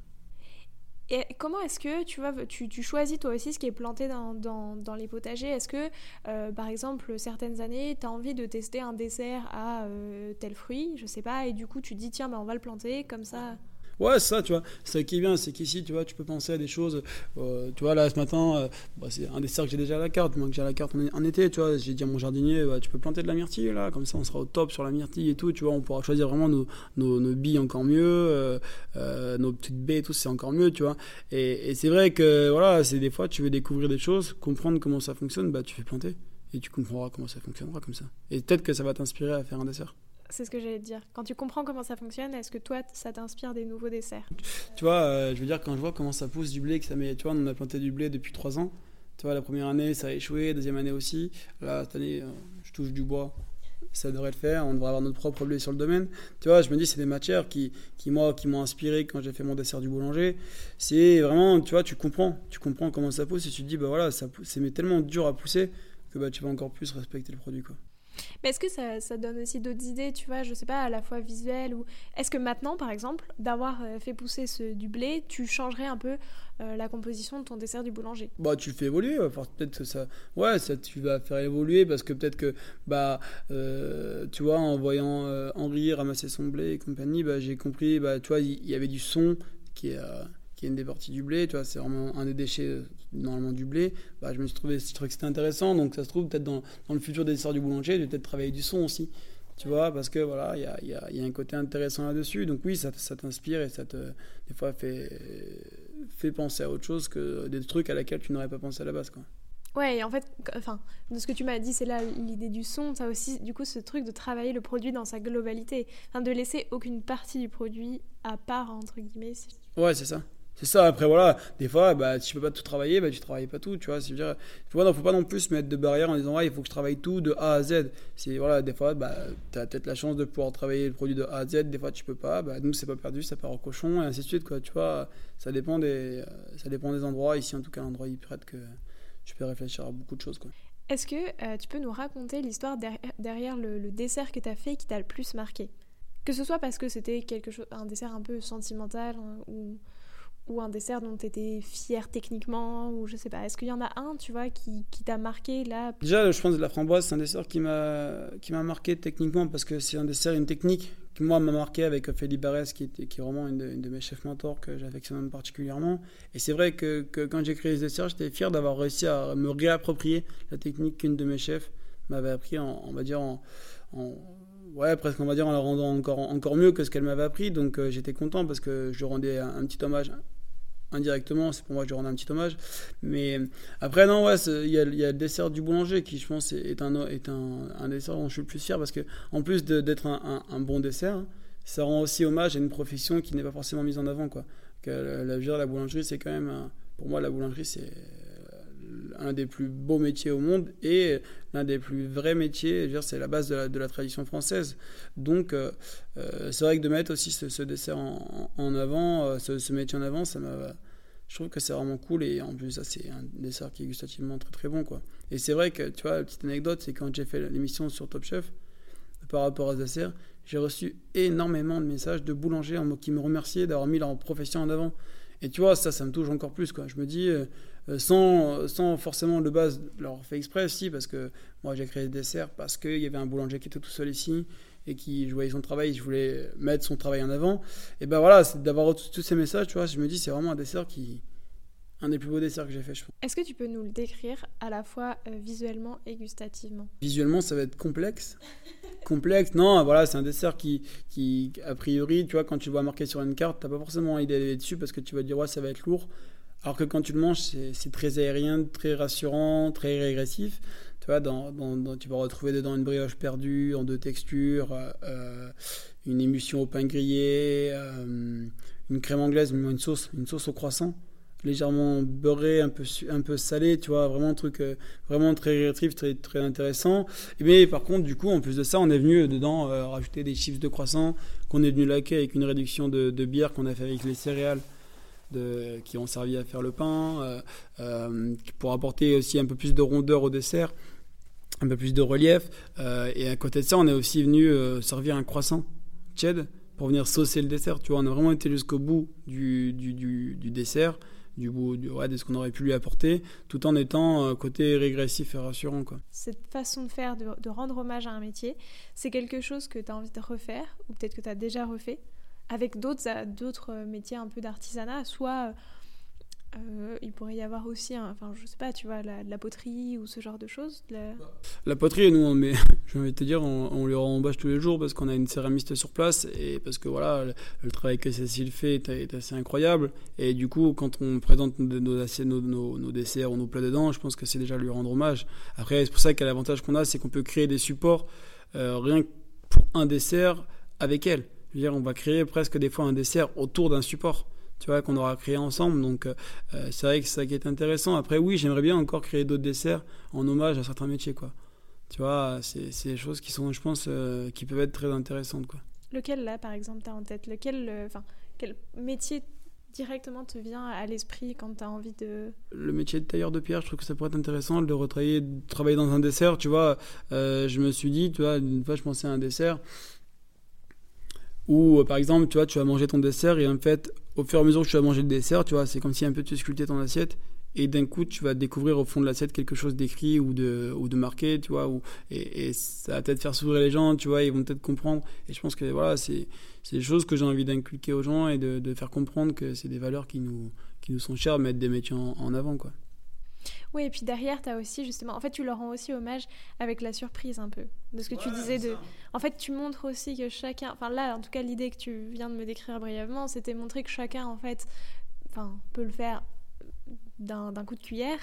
Et comment est-ce que tu, vois, tu, choisis toi aussi ce qui est planté dans les potagers? Est-ce que, euh, par exemple, certaines années, tu as envie de tester un dessert à euh, tel fruit, je sais pas, et du coup tu dis tiens, bah, on va le planter comme ça? Ouais, ça, tu vois. Ce qui est bien, c'est qu'ici, tu vois, tu peux penser à des choses. Euh, tu vois, là, ce matin, euh, bah, c'est un dessert que j'ai déjà à la carte. Moi, que j'ai à la carte en, été, tu vois. J'ai dit à mon jardinier, bah, tu peux planter de la myrtille, là. Comme ça, on sera au top sur la myrtille et tout. Tu vois, on pourra choisir vraiment nos, nos, billes encore mieux, euh, nos petites baies et tout, c'est encore mieux, tu vois. Et, c'est vrai que, voilà, c'est des fois, tu veux découvrir des choses, comprendre comment ça fonctionne, bah, tu fais planter. Et tu comprendras comment ça fonctionnera comme ça. Et peut-être que ça va t'inspirer à faire un dessert. C'est ce que j'allais te dire. Quand tu comprends comment ça fonctionne, est-ce que toi, ça t'inspire des nouveaux desserts Tu vois, euh, je veux dire, quand je vois comment ça pousse du blé, que ça met, tu vois, on a planté du blé depuis trois ans. Tu vois, la première année, ça a échoué, deuxième année aussi. Là, cette année, euh, je touche du bois. Ça devrait le faire. On devrait avoir notre propre blé sur le domaine. Tu vois, je me dis, c'est des matières qui, qui moi, qui m'ont inspiré quand j'ai fait mon dessert du boulanger. C'est vraiment, tu vois, tu comprends. Tu comprends comment ça pousse et tu te dis, bah voilà, ça, c'est tellement dur à pousser que bah, tu vas encore plus respecter le produit, quoi. Mais est-ce que ça, ça donne aussi d'autres idées, tu vois, je sais pas, à la fois visuelles ou... Est-ce que maintenant, par exemple, d'avoir euh, fait pousser ce, du blé, tu changerais un peu euh, la composition de ton dessert du boulanger? Bah, tu le fais évoluer, peut-être que ça... Ouais, ça, tu vas faire évoluer parce que peut-être que, bah, euh, tu vois, en voyant Henri ramasser son blé et compagnie, bah, j'ai compris, bah, tu vois, il y, avait du son qui est qui est une des parties du blé, tu vois, c'est vraiment un des déchets euh, normalement du blé, bah, je me suis trouvé, je que c'était intéressant, donc ça se trouve peut-être dans, dans, le futur des desserts du boulanger, je vais peut-être travailler du son aussi, tu vois, parce que voilà, il y a, y, a, y a, un côté intéressant là-dessus, donc oui, ça, ça t'inspire et ça te, des fois, fait, fait penser à autre chose que des trucs à laquelle tu n'aurais pas pensé à la base, quoi. Ouais, et en fait, enfin, de ce que tu m'as dit, c'est là l'idée du son, ça aussi, du coup, ce truc de travailler le produit dans sa globalité, enfin, de laisser aucune partie du produit à part, entre guillemets. Ouais, c'est ça. C'est ça, après voilà, des fois, bah, si tu peux pas tout travailler, bah, tu travailles pas tout, tu vois. C'est dire, tu vois, faut pas non plus mettre de barrière en disant, ouais, il faut que je travaille tout de A à Z. C'est, voilà, des fois, bah, tu as peut-être la chance de pouvoir travailler le produit de A à Z, des fois tu peux pas, bah, nous, c'est pas perdu, ça part au cochon, et ainsi de suite, quoi, tu vois. Ça dépend des, ça dépend des endroits. Ici, en tout cas, l'endroit hyper que tu peux réfléchir à beaucoup de choses, quoi. Est-ce que euh, tu peux nous raconter l'histoire derrière, le, le, dessert que tu as fait qui t'a le plus marqué? Que ce soit parce que c'était quelque chose, un dessert un peu sentimental hein, ou ou un dessert dont tu étais fier techniquement ou je sais pas. Est-ce qu'il y en a un tu vois qui, qui t'a marqué là? Déjà je pense que la framboise c'est un dessert qui m'a qui m'a marqué techniquement parce que c'est un dessert une technique qui moi m'a marqué avec Félix Barès qui, était, qui est vraiment une de, mes chefs mentors que j'affectionne particulièrement. Et c'est vrai que, que, quand j'ai créé ce dessert j'étais fier d'avoir réussi à me réapproprier la technique qu'une de mes chefs m'avait appris on va dire en, ouais, presque on va dire en la rendant encore, encore mieux que ce qu'elle m'avait appris. Donc euh, j'étais content parce que je rendais un petit hommage indirectement, c'est pour moi que je rends un petit hommage. Mais après, non, ouais, il y, a le dessert du boulanger qui, je pense, est un, est un, un dessert dont je suis le plus fier parce que, en plus d'être un, un, bon dessert, ça rend aussi hommage à une profession qui n'est pas forcément mise en avant. Quoi. Que la, la, la boulangerie, c'est quand même, pour moi, la boulangerie, c'est un des plus beaux métiers au monde et l'un des plus vrais métiers. C'est la base de la, tradition française. Donc, euh, euh, c'est vrai que de mettre aussi ce, dessert en, avant, euh, ce, métier en avant, ça. Je trouve que c'est vraiment cool et en plus, ça, c'est un dessert qui est gustativement très très bon. Quoi. Et c'est vrai que, tu vois, la petite anecdote, c'est quand j'ai fait l'émission sur Top Chef, par rapport à ce dessert, j'ai reçu énormément de messages de boulangers qui me remerciaient d'avoir mis leur profession en avant. Et tu vois, ça, ça me touche encore plus. Quoi. Je me dis, sans, sans forcément de base leur fait exprès, si, parce que moi j'ai créé des desserts parce qu'il y avait un boulanger qui était tout seul ici et qui je voyais son travail, je voulais mettre son travail en avant. Et ben voilà, c'est d'avoir tous ces messages, tu vois, je me dis c'est vraiment un dessert qui un des plus beaux desserts que j'ai fait, je pense. Est-ce que tu peux nous le décrire à la fois euh, visuellement et gustativement? Visuellement, ça va être complexe. complexe, non, voilà, c'est un dessert qui, qui, a priori, tu vois, quand tu le vois marqué sur une carte, t'as pas forcément envie d'aller dessus parce que tu vas dire, ouais, ça va être lourd. Alors que quand tu le manges, c'est très aérien, très rassurant, très régressif. Tu vois, tu vas retrouver dedans une brioche perdue en deux textures, euh, une émulsion au pain grillé, euh, une crème anglaise, une sauce, une sauce au croissant, légèrement beurrée, un peu, un peu salée, tu vois, vraiment un truc euh, vraiment très régressif, très, très intéressant. Mais par contre, du coup, en plus de ça, on est venu dedans rajouter des chips de croissant qu'on est venu laquer avec une réduction de, de bière qu'on a fait avec les céréales qui ont servi à faire le pain, euh, euh, pour apporter aussi un peu plus de rondeur au dessert, un peu plus de relief. Euh, et à côté de ça, on est aussi venu servir un croissant tiède pour venir saucer le dessert. Tu vois, on a vraiment été jusqu'au bout du, du, du, dessert, du bout du, ouais, de ce qu'on aurait pu lui apporter, tout en étant côté régressif et rassurant. Quoi. Cette façon de faire, de rendre hommage à un métier, c'est quelque chose que tu as envie de refaire, ou peut-être que tu as déjà refait? Avec d'autres euh, d'autres euh, métiers un peu d'artisanat, soit euh, il pourrait y avoir aussi, enfin je sais pas, tu vois, la, la poterie ou ce genre de choses. La, poterie, nous, mais envie de te dire, on, lui embauche tous les jours parce qu'on a une céramiste sur place et parce que voilà, le, travail que Cécile fait est, assez incroyable. Et du coup, quand on présente nos, nos, nos, desserts ou nos plats dedans, je pense que c'est déjà lui rendre hommage. Après, c'est pour ça que l'avantage qu'on a, c'est qu'on peut créer des supports rien que pour un dessert avec elle dire, on va créer presque des fois un dessert autour d'un support tu vois, qu'on aura créé ensemble. Donc, euh, c'est vrai que c'est ça qui est intéressant. Après, oui, j'aimerais bien encore créer d'autres desserts en hommage à certains métiers, quoi. Tu vois, c'est des choses qui sont, je pense, euh, qui peuvent être très intéressantes, quoi. Lequel, là, par exemple, tu as en tête? Lequel, euh, enfin, quel métier directement te vient à l'esprit quand tu as envie de... Le métier de tailleur de pierre, je trouve que ça pourrait être intéressant de retravailler, de travailler dans un dessert, tu vois. Euh, je me suis dit, tu vois, une fois je pensais à un dessert où, par exemple, tu vois, tu vas manger ton dessert et en fait, au fur et à mesure que tu vas manger le dessert, tu vois, c'est comme si un peu tu sculptais ton assiette et d'un coup tu vas découvrir au fond de l'assiette quelque chose d'écrit ou de, ou de marqué, tu vois, ou, et, ça va peut-être faire sourire les gens, tu vois, ils vont peut-être comprendre. Et je pense que voilà, c'est des choses que j'ai envie d'inculquer aux gens et de, de faire comprendre que c'est des valeurs qui nous, qui nous sont chères, mettre des métiers en, avant, quoi. Oui, et puis derrière, tu as aussi justement. En fait, tu leur rends aussi hommage avec la surprise un peu. De ce que tu disais. de. En fait, tu montres aussi que chacun. Enfin, là, en tout cas, l'idée que tu viens de me décrire brièvement, c'était montrer que chacun, en fait, enfin, peut le faire d'un coup de cuillère,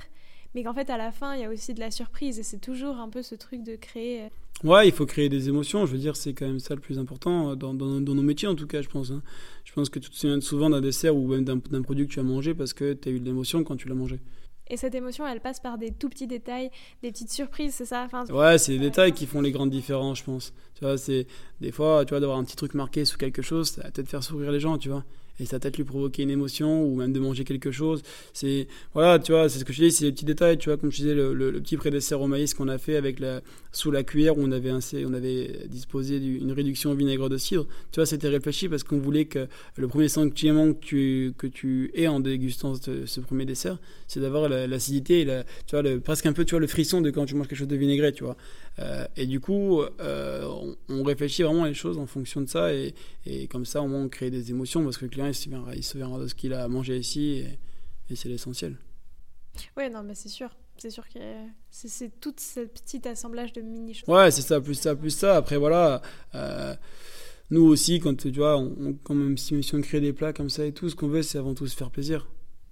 mais qu'en fait à la fin il y a aussi de la surprise et c'est toujours un peu ce truc de créer. Euh, ouais, il faut créer des émotions. Je veux dire, c'est quand même ça le plus important euh, dans, dans, nos métiers en tout cas, je pense. Hein. Je pense que tu te souviens souvent d'un dessert ou même d'un produit que tu as mangé parce que tu as eu de l'émotion quand tu l'as mangé. Et cette émotion, elle passe par des tout petits détails, des petites surprises, c'est ça? Enfin, Ouais, c'est les détails qui font les grandes différences, je pense. Tu vois, c'est des fois, tu vois, d'avoir un petit truc marqué sous quelque chose, ça va peut-être faire sourire les gens, tu vois et ça peut-être lui provoquer une émotion ou même de manger quelque chose. C'est voilà, tu vois, c'est ce que je dis, c'est les petits détails, tu vois, comme je disais le, le, petit pré-dessert au maïs qu'on a fait avec la sous la cuillère où on avait on avait disposé d'une réduction au vinaigre de cidre. Tu vois, c'était réfléchi parce qu'on voulait que le premier sentiment que tu que tu aies en dégustant ce, premier dessert, c'est d'avoir l'acidité et tu vois presque un peu tu vois le frisson de quand tu manges quelque chose de vinaigré, tu vois. Euh, et du coup, euh, on, réfléchit vraiment les choses en fonction de ça et, et comme ça, au moins, on crée des émotions parce que le client il se souviendra, il se souviendra de ce qu'il a mangé ici et, c'est l'essentiel. Oui, non, mais c'est sûr. C'est sûr que c'est tout ce petit assemblage de mini choses. Ouais, c'est ça, plus ça, plus ça. Après, voilà. Euh, nous aussi, quand tu vois, on, quand même si on crée des plats comme ça et tout, ce qu'on veut, c'est avant tout se faire plaisir.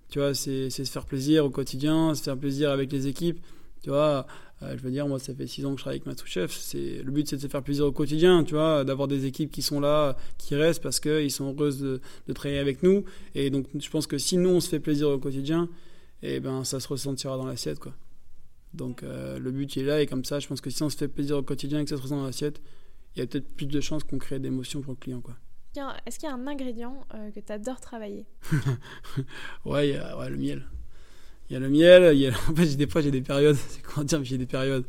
Tu vois, c'est se faire plaisir au quotidien, se faire plaisir avec les équipes. Tu vois, euh, je veux dire, moi, ça fait six ans que je travaille avec ma sous-chef. C'est, le but, c'est de se faire plaisir au quotidien, tu vois, d'avoir des équipes qui sont là, qui restent parce qu'ils sont heureuses de, de, travailler avec nous. Et donc, je pense que si nous, on se fait plaisir au quotidien, et eh ben, ça se ressentira dans l'assiette, quoi. Donc, euh, le but, il est là. Et comme ça, je pense que si on se fait plaisir au quotidien et que ça se ressent dans l'assiette, il y a peut-être plus de chances qu'on crée d'émotions pour le client, quoi. Est-ce qu'il y a un ingrédient euh, que tu adores travailler? Ouais, y a, ouais, le miel. Il y a le miel, il y a... en fait, des fois j'ai des périodes, c'est comment dire, j'ai des périodes.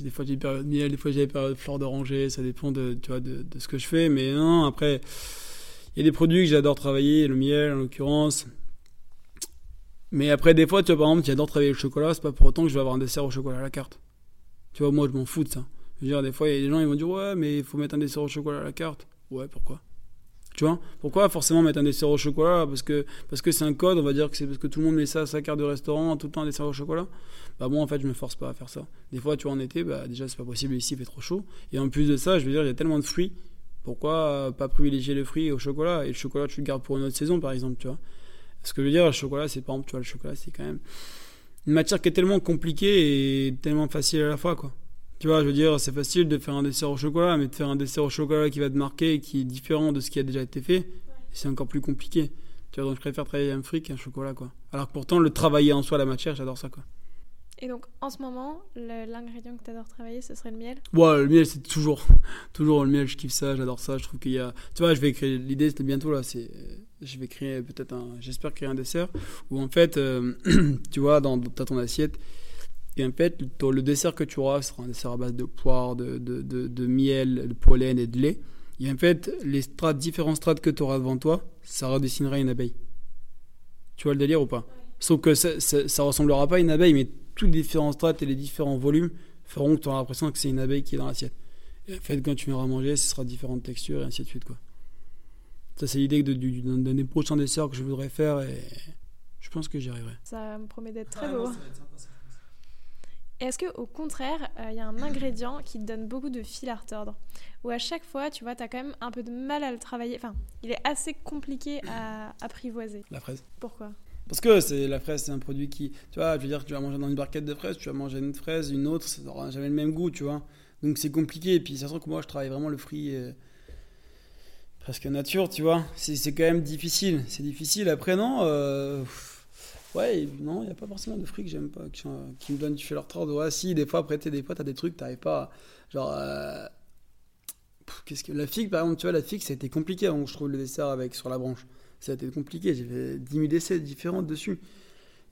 Des fois j'ai des périodes miel, des fois j'ai des périodes fleurs d'oranger, ça dépend de, tu vois, de, de, ce que je fais. Mais non, après, il y a des produits que j'adore travailler, le miel en l'occurrence. Mais après, des fois, tu vois, par exemple, j'adore travailler le chocolat, c'est pas pour autant que je vais avoir un dessert au chocolat à la carte. Tu vois, moi je m'en fous de ça. Je veux dire, des fois, il y a des gens, ils vont dire, ouais, mais il faut mettre un dessert au chocolat à la carte. Ouais, pourquoi? Tu vois? Pourquoi forcément mettre un dessert au chocolat? Parce que parce que c'est un code, on va dire que c'est parce que tout le monde met ça à sa carte de restaurant, tout le temps un dessert au chocolat? Bah moi en fait je me force pas à faire ça. Des fois tu vois en été, bah déjà c'est pas possible ici il fait trop chaud. Et en plus de ça, je veux dire il y a tellement de fruits. Pourquoi pas privilégier le fruit au chocolat? Et le chocolat tu le gardes pour une autre saison par exemple, tu vois Ce que je veux dire, le chocolat c'est par exemple, tu le chocolat c'est quand même une matière qui est tellement compliquée et tellement facile à la fois quoi. Tu vois, je veux dire, c'est facile de faire un dessert au chocolat, mais de faire un dessert au chocolat qui va te marquer et qui est différent de ce qui a déjà été fait, c'est encore plus compliqué. Tu vois, donc je préfère travailler un fruit qu'un chocolat, quoi. Alors que pourtant, le travailler en soi, la matière, j'adore ça, quoi. Et donc, en ce moment, l'ingrédient que tu adores travailler, ce serait le miel? Ouais, le miel, c'est toujours, toujours le miel, je kiffe ça, j'adore ça. Je trouve qu'il y a. Tu vois, je vais créer. L'idée, c'était bientôt, là, c'est. Je vais créer peut-être un. J'espère créer un dessert où, en fait, euh, tu vois, dans, dans ton assiette, et en fait, le dessert que tu auras sera un dessert à base de poire, de, de, de, miel, de pollen et de lait. Et en fait, les strates, différents strates que tu auras devant toi, ça redessinera une abeille. Tu vois le délire ou pas? Sauf que ça, ça, ressemblera pas à une abeille, mais tous les différents strates et les différents volumes feront que tu auras l'impression que c'est une abeille qui est dans l'assiette. Et en fait, quand tu viendras manger, ce sera différentes textures et ainsi de suite. Quoi. Ça, c'est l'idée d'un des prochains desserts que je voudrais faire et je pense que j'y arriverai. Ça me promet d'être très beau. Est-ce que au contraire, il euh, y a un ingrédient qui te donne beaucoup de fil à retordre Ou à chaque fois, tu vois, tu as quand même un peu de mal à le travailler. Enfin, il est assez compliqué à apprivoiser. La fraise. Pourquoi? Parce que c'est la fraise, c'est un produit qui, tu vois, je veux dire, tu vas manger dans une barquette de fraises, tu vas manger une fraise, une autre, ça n'aura jamais le même goût, tu vois. Donc c'est compliqué. Et puis ça se que moi, je travaille vraiment le fruit euh, presque nature, tu vois. C'est quand même difficile. C'est difficile. Après, non. Euh, Ouais, non, il n'y a pas forcément de fruits que j'aime pas, qui, me donnent du fil à Ouais, si, des fois, après, des fois, t'as des trucs, t'arrives pas. Genre. Euh, qu'est-ce que. La figue, par exemple, tu vois, la figue, ça a été compliqué avant que je trouve le dessert avec sur la branche. Ça a été compliqué. J'ai fait 10 000 essais différents dessus.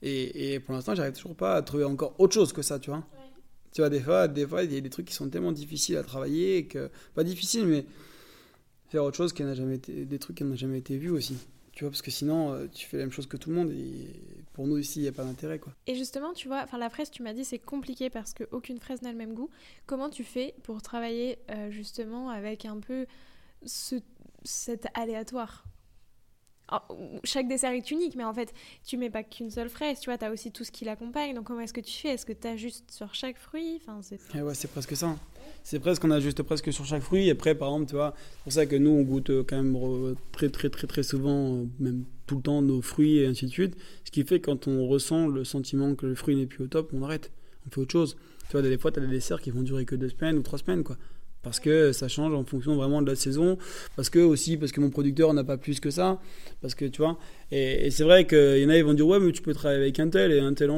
Et, et pour l'instant, j'arrive toujours pas à trouver encore autre chose que ça, tu vois. Tu vois, des fois, des fois, il y a des trucs qui sont tellement difficiles à travailler que. Pas difficiles, mais faire autre chose qui n'a jamais été. Des trucs qui n'ont jamais été vus aussi. Tu vois, parce que sinon, euh, tu fais la même chose que tout le monde et pour nous ici, il n'y a pas d'intérêt. Et justement, tu vois, la fraise, tu m'as dit, c'est compliqué parce qu'aucune fraise n'a le même goût. Comment tu fais pour travailler euh, justement avec un peu ce, cet aléatoire? Chaque dessert est unique, mais en fait, tu mets pas qu'une seule fraise, tu vois, tu as aussi tout ce qui l'accompagne. Donc, comment est-ce que tu fais? Est-ce que tu ajustes sur chaque fruit? Enfin, c'est... Eh ouais, c'est presque ça. C'est presque, qu'on ajuste presque sur chaque fruit. Et après, par exemple, tu vois, c'est pour ça que nous, on goûte euh, quand même très, très, très, très souvent, euh, même tout le temps, nos fruits et ainsi de suite. Ce qui fait, quand on ressent le sentiment que le fruit n'est plus au top, on arrête. On fait autre chose. Tu vois, des fois, tu as des desserts qui vont durer que deux semaines ou trois semaines, quoi parce que ça change en fonction vraiment de la saison, parce que aussi parce que mon producteur n'a pas plus que ça, parce que tu vois. Et, c'est vrai qu'il y en a ils vont dire ouais mais tu peux travailler avec un tel et un tel.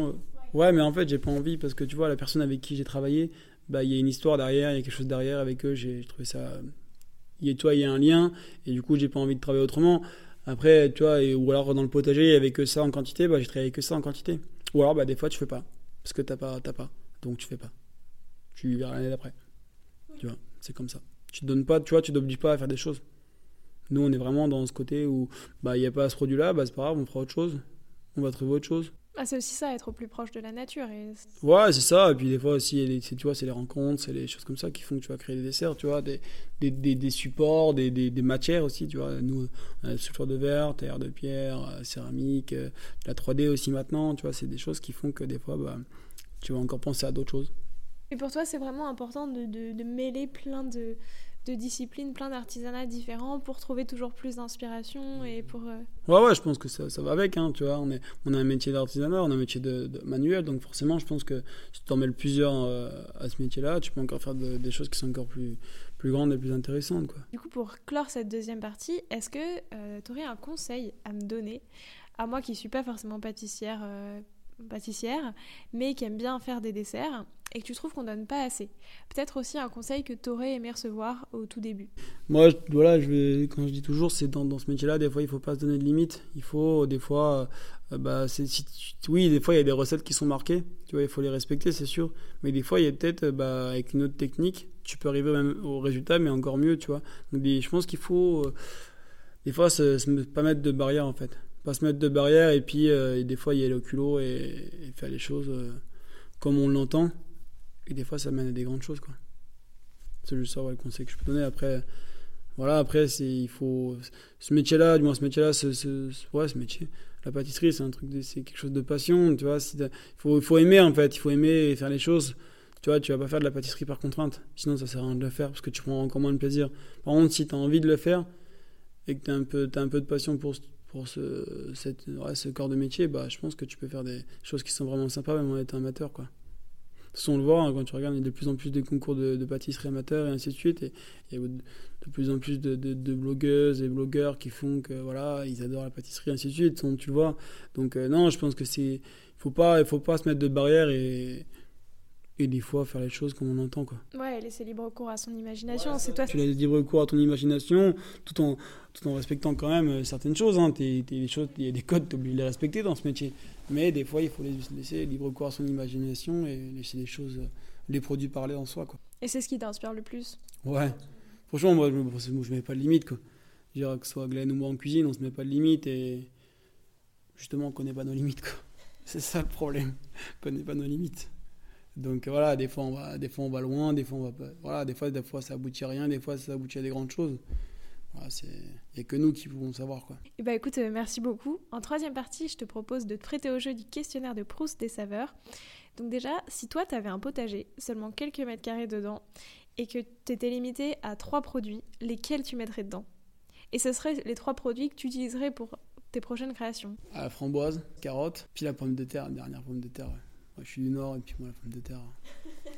Ouais mais en fait j'ai pas envie parce que tu vois la personne avec qui j'ai travaillé, bah il y a une histoire derrière, il y a quelque chose derrière avec eux, j'ai trouvé ça. Il y a, toi il y a un lien et du coup j'ai pas envie de travailler autrement. Après tu vois ou alors dans le potager avec ça en quantité, bah j'ai travaillé avec ça en quantité. Ou alors bah des fois tu fais pas parce que t'as pas t'as pas donc tu fais pas. Tu verras l'année d'après. Tu vois. C'est comme ça. Tu te donnes pas, tu vois, tu t'obliges pas à faire des choses. Nous, on est vraiment dans ce côté où bah il n'y a pas ce produit-là, bah c'est pas grave, on fera autre chose. On va trouver autre chose. Ah, c'est aussi ça, être au plus proche de la nature. Et... Ouais, c'est ça. Et puis des fois aussi, tu vois, c'est les rencontres, c'est les choses comme ça qui font que tu vas créer des desserts, tu vois, des, des, des, supports, des, des, matières aussi, tu vois. Nous, le de verre, terre de pierre, euh, céramique, euh, la 3D aussi maintenant, tu vois, c'est des choses qui font que des fois, bah, tu vas encore penser à d'autres choses. Et pour toi, c'est vraiment important de, de, mêler plein de, de disciplines, plein d'artisanats différents pour trouver toujours plus d'inspiration et pour... Euh, ouais, ouais, je pense que ça, ça va avec, hein, tu vois. On, est, on a un métier d'artisanat, on a un métier de, manuel, donc forcément, je pense que si tu en mêles plusieurs euh, à ce métier-là, tu peux encore faire des choses qui sont encore plus, plus grandes et plus intéressantes, quoi. Du coup, pour clore cette deuxième partie, est-ce que euh, tu aurais un conseil à me donner? À moi qui suis pas forcément pâtissière pâtissière, mais qui aime bien faire des desserts et que tu trouves qu'on donne pas assez. Peut-être aussi un conseil que tu aurais aimé recevoir au tout début. Moi, voilà, je quand je dis toujours, c'est dans, dans, ce métier-là, des fois, il faut pas se donner de limites. Il faut, des fois, euh, bah, oui, des fois, il y a des recettes qui sont marquées, tu vois, il faut les respecter, c'est sûr. Mais des fois, il y a peut-être, euh, bah, avec une autre technique, tu peux arriver même au résultat, mais encore mieux, tu vois. Donc, je pense qu'il faut, euh, des fois, se, pas mettre de barrière, en fait pas se mettre de barrière et puis euh, des fois il y a le culot et, faire les choses euh, comme on l'entend et des fois ça mène à des grandes choses quoi. C'est juste ça le conseil que je peux donner. Après voilà après c'est il faut ce métier là du moins ce métier là ce, ce, ouais, ce métier la pâtisserie c'est un truc c'est quelque chose de passion tu vois. Il faut, faut aimer en fait. Il faut aimer faire les choses. Tu vois tu vas pas faire de la pâtisserie par contrainte. Sinon ça sert à rien de le faire parce que tu prends encore moins de plaisir. Par contre si tu as envie de le faire et que tu as un peu as un peu de passion pour pour ce, cette, ce corps de métier, bah, je pense que tu peux faire des choses qui sont vraiment sympas, même en étant amateur. Quoi. Façon, on le voit, hein, quand tu regardes, il y a de plus en plus de concours de, pâtisserie amateur et ainsi de suite. Et il y a de plus en plus de, de, blogueuses et blogueurs qui font que voilà, ils adorent la pâtisserie, et ainsi de suite. Donc, tu le vois. Donc, euh, non, je pense que c'est. Il faut pas, faut pas se mettre de barrière et, et des fois faire les choses comme on entend quoi. Ouais, laisser libre cours à son imagination, c'est toi. Tu laisses libre cours à ton imagination tout en tout en respectant quand même euh, certaines choses hein. les choses il y a des codes tu obligé de les respecter dans ce métier. Mais des fois il faut laisser libre cours à son imagination et laisser les choses les produits parler en soi quoi. Et c'est ce qui t'inspire le plus? Ouais. Franchement moi je je mets pas de limite quoi. Je dirais que ce soit Glenn ou moi en cuisine, on se met pas de limite et justement on connaît pas nos limites quoi. C'est ça le problème. On connaît pas nos limites. Donc voilà, des fois on va, des fois on va loin, des fois on va pas, voilà, des fois, des fois ça aboutit à rien, des fois ça aboutit à des grandes choses. Voilà, c'est, il n'y a que nous qui pouvons savoir quoi. Et eh bah ben, écoute, euh, merci beaucoup. En troisième partie, je te propose de te prêter au jeu du questionnaire de Proust des saveurs. Donc déjà, si toi tu avais un potager, seulement quelques mètres carrés dedans, et que tu étais limité à trois produits, lesquels tu mettrais dedans? Et ce seraient les trois produits que tu utiliserais pour tes prochaines créations. la framboise, carotte, puis la pomme de terre, la dernière pomme de terre. Moi, je suis du Nord et puis moi, la pomme de terre,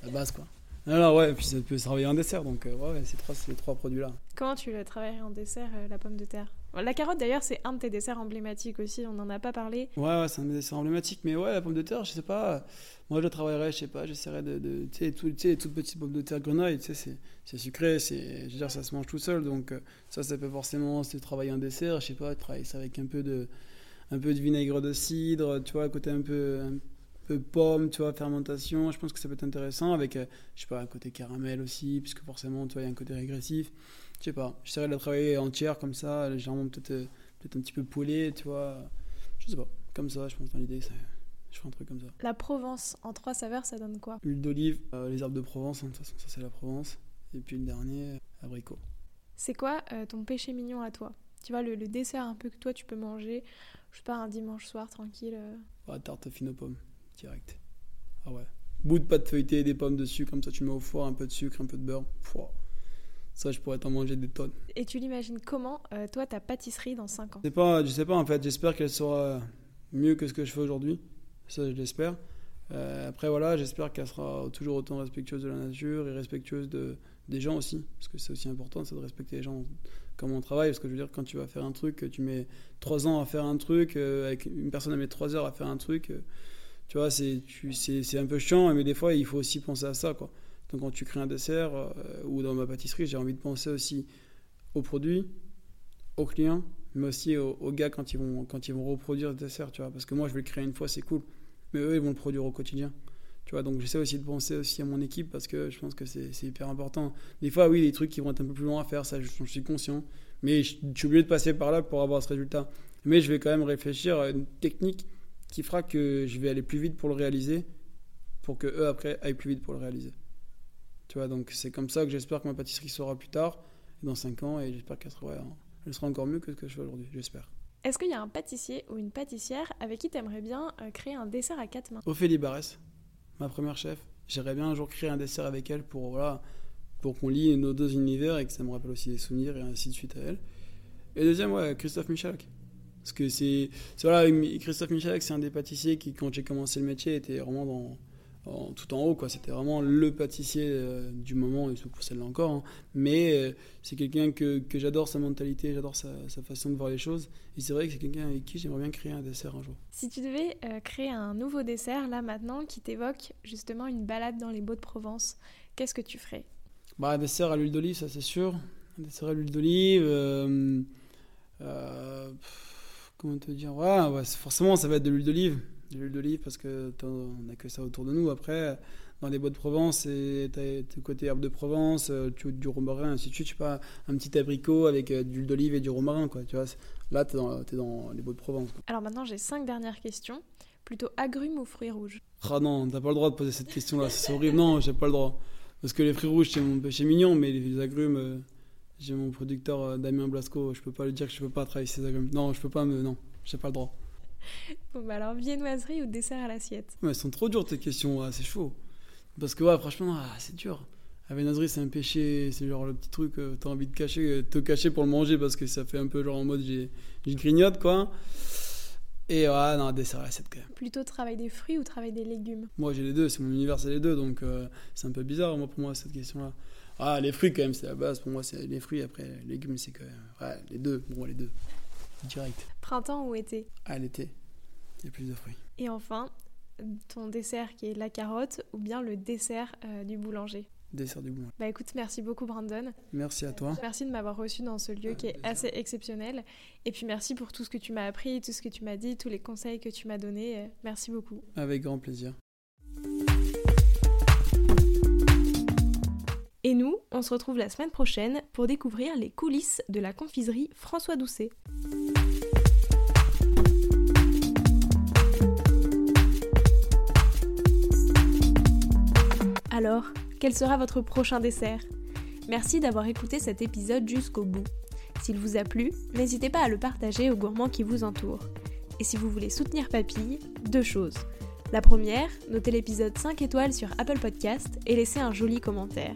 la base quoi. Alors ouais, et puis ça peut se travailler en dessert, donc euh, ouais, c'est trois, ces trois produits-là. Comment tu le travaillerais en dessert, euh, la pomme de terre? La carotte d'ailleurs c'est un de tes desserts emblématiques aussi, on n'en a pas parlé. Ouais, ouais c'est un desserts emblématique, mais ouais, la pomme de terre, je sais pas, moi je travaillerais, je sais pas, j'essaierais de, de tu sais, tout, toutes petites pommes de terre grenaille, tu sais, c'est sucré, c'est, je veux dire, ça se mange tout seul, donc euh, ça, ça peut forcément, c'est travailler un dessert, je sais pas, travailler ça avec un peu de, un peu de vinaigre de cidre, tu vois, côté un peu, un peu pomme, tu vois, fermentation, je pense que ça peut être intéressant, avec, euh, je sais pas, un côté caramel aussi, puisque forcément, tu vois, il y a un côté régressif je sais pas, j'essaierai de la travailler entière comme ça, légèrement peut-être euh, peut un petit peu poêlé, tu vois. Je sais pas, comme ça, je pense dans l'idée, je ferai un truc comme ça. La Provence, en trois saveurs, ça donne quoi? Huile d'olive, euh, les arbres de Provence, hein, de toute façon, ça c'est la Provence. Et puis le dernier, abricot. C'est quoi euh, ton péché mignon à toi? Tu vois, le, dessert un peu que toi tu peux manger, je sais pas, un dimanche soir tranquille Ouais, tarte fine aux pommes, direct. Ah ouais. Bout de pâte feuilletée et des pommes dessus, comme ça tu mets au four, un peu de sucre, un peu de beurre. Pouah. Ça, je pourrais t'en manger des tonnes. Et tu l'imagines comment, euh, toi, ta pâtisserie dans 5 ans? Je sais, pas, je sais pas, en fait. J'espère qu'elle sera mieux que ce que je fais aujourd'hui. Ça, je l'espère. Euh, après, voilà, j'espère qu'elle sera toujours autant respectueuse de la nature et respectueuse de, des gens aussi. Parce que c'est aussi important, c'est de respecter les gens comme on travaille. Parce que je veux dire, quand tu vas faire un truc, tu mets 3 ans à faire un truc, euh, avec une personne a mis 3 heures à faire un truc, tu vois, c'est un peu chiant, mais des fois, il faut aussi penser à ça, quoi. Donc quand tu crées un dessert euh, ou dans ma pâtisserie, j'ai envie de penser aussi aux produits, aux clients, mais aussi aux, gars quand ils, vont, quand ils vont reproduire le dessert, tu vois. Parce que moi, je vais le créer une fois, c'est cool. Mais eux, ils vont le produire au quotidien. Tu vois, donc j'essaie aussi de penser aussi à mon équipe parce que je pense que c'est hyper important. Des fois, oui, les trucs qui vont être un peu plus longs à faire, ça, je, suis conscient. Mais je, suis obligé de passer par là pour avoir ce résultat. Mais je vais quand même réfléchir à une technique qui fera que je vais aller plus vite pour le réaliser, pour que eux, après, aillent plus vite pour le réaliser. Tu vois, donc c'est comme ça que j'espère que ma pâtisserie sera plus tard, dans 5 ans, et j'espère qu'elle sera, elle sera encore mieux que ce que je fais aujourd'hui, j'espère. Est-ce qu'il y a un pâtissier ou une pâtissière avec qui tu aimerais bien euh, créer un dessert à quatre mains? Ophélie Barès, ma première chef. J'aimerais bien un jour créer un dessert avec elle pour, voilà, pour qu'on lie nos deux univers et que ça me rappelle aussi des souvenirs et ainsi de suite à elle. Et deuxième, ouais, Christophe Michalak. Parce que c'est. Voilà, Christophe Michalak, c'est un des pâtissiers qui, quand j'ai commencé le métier, était vraiment dans, tout en haut quoi c'était vraiment le pâtissier euh, du moment et pour celle-là encore hein. mais euh, c'est quelqu'un que, que j'adore sa mentalité j'adore sa, sa, façon de voir les choses et c'est vrai que c'est quelqu'un avec qui j'aimerais bien créer un dessert un jour si tu devais euh, créer un nouveau dessert là maintenant qui t'évoque justement une balade dans les Beaux de Provence qu'est-ce que tu ferais? Bah un dessert à l'huile d'olive ça c'est sûr un dessert à l'huile d'olive comment te dire ouais forcément ça va être de l'huile d'olive de l'huile d'olive parce que on n'a que ça autour de nous. Après, dans les bois de Provence, tu as côté herbe de Provence, euh, tu du romarin, ainsi de suite. Je sais pas, un petit abricot avec euh, de l'huile d'olive et du romarin, quoi. Tu vois, là, tu es, es, dans les bois de Provence. Alors maintenant, j'ai cinq dernières questions. Plutôt agrumes ou fruits rouges? Ah non, t'as pas le droit de poser cette question-là, c'est horrible. Non, j'ai pas le droit. Parce que les fruits rouges, c'est mon péché mignon, mais les agrumes, euh, j'ai mon producteur Damien Blasco, je peux pas lui dire que je peux pas travailler ces agrumes. Non, je peux pas me. Non, j'ai pas le droit. bon, bah alors, viennoiserie ou dessert à l'assiette? Elles sont trop dures tes questions, c'est chaud. Parce que, ouais, franchement, ah, c'est dur. La viennoiserie, c'est un péché, c'est genre le petit truc que t'as envie de cacher, euh, te cacher pour le manger parce que ça fait un peu genre en mode j'ai grignote, quoi. Et ouais, non, dessert à l'assiette quand même. Plutôt travail des fruits ou travail des légumes? Moi, j'ai les deux, c'est mon univers, c'est les deux, donc euh, c'est un peu bizarre, moi, pour moi, cette question-là. Ah, les fruits, quand même, c'est la base. Pour moi, c'est les fruits. Après, les légumes, c'est quand même. Ouais, les deux. Bon, les deux. Direct. Printemps ou été? Ah, l'été. Il y a plus de fruits. Et enfin, ton dessert qui est la carotte ou bien le dessert euh, du boulanger? Dessert du boulanger. Bah écoute, merci beaucoup Brandon. Merci à toi. Merci de m'avoir reçu dans ce lieu qui est assez exceptionnel. Et puis merci pour tout ce que tu m'as appris, tout ce que tu m'as dit, tous les conseils que tu m'as donnés. Euh, merci beaucoup. Avec grand plaisir. Et nous, on se retrouve la semaine prochaine pour découvrir les coulisses de la confiserie François Doucet. Alors, quel sera votre prochain dessert? Merci d'avoir écouté cet épisode jusqu'au bout. S'il vous a plu, n'hésitez pas à le partager aux gourmands qui vous entourent. Et si vous voulez soutenir Papille, deux choses. La première, notez l'épisode 5 étoiles sur Apple Podcast et laissez un joli commentaire.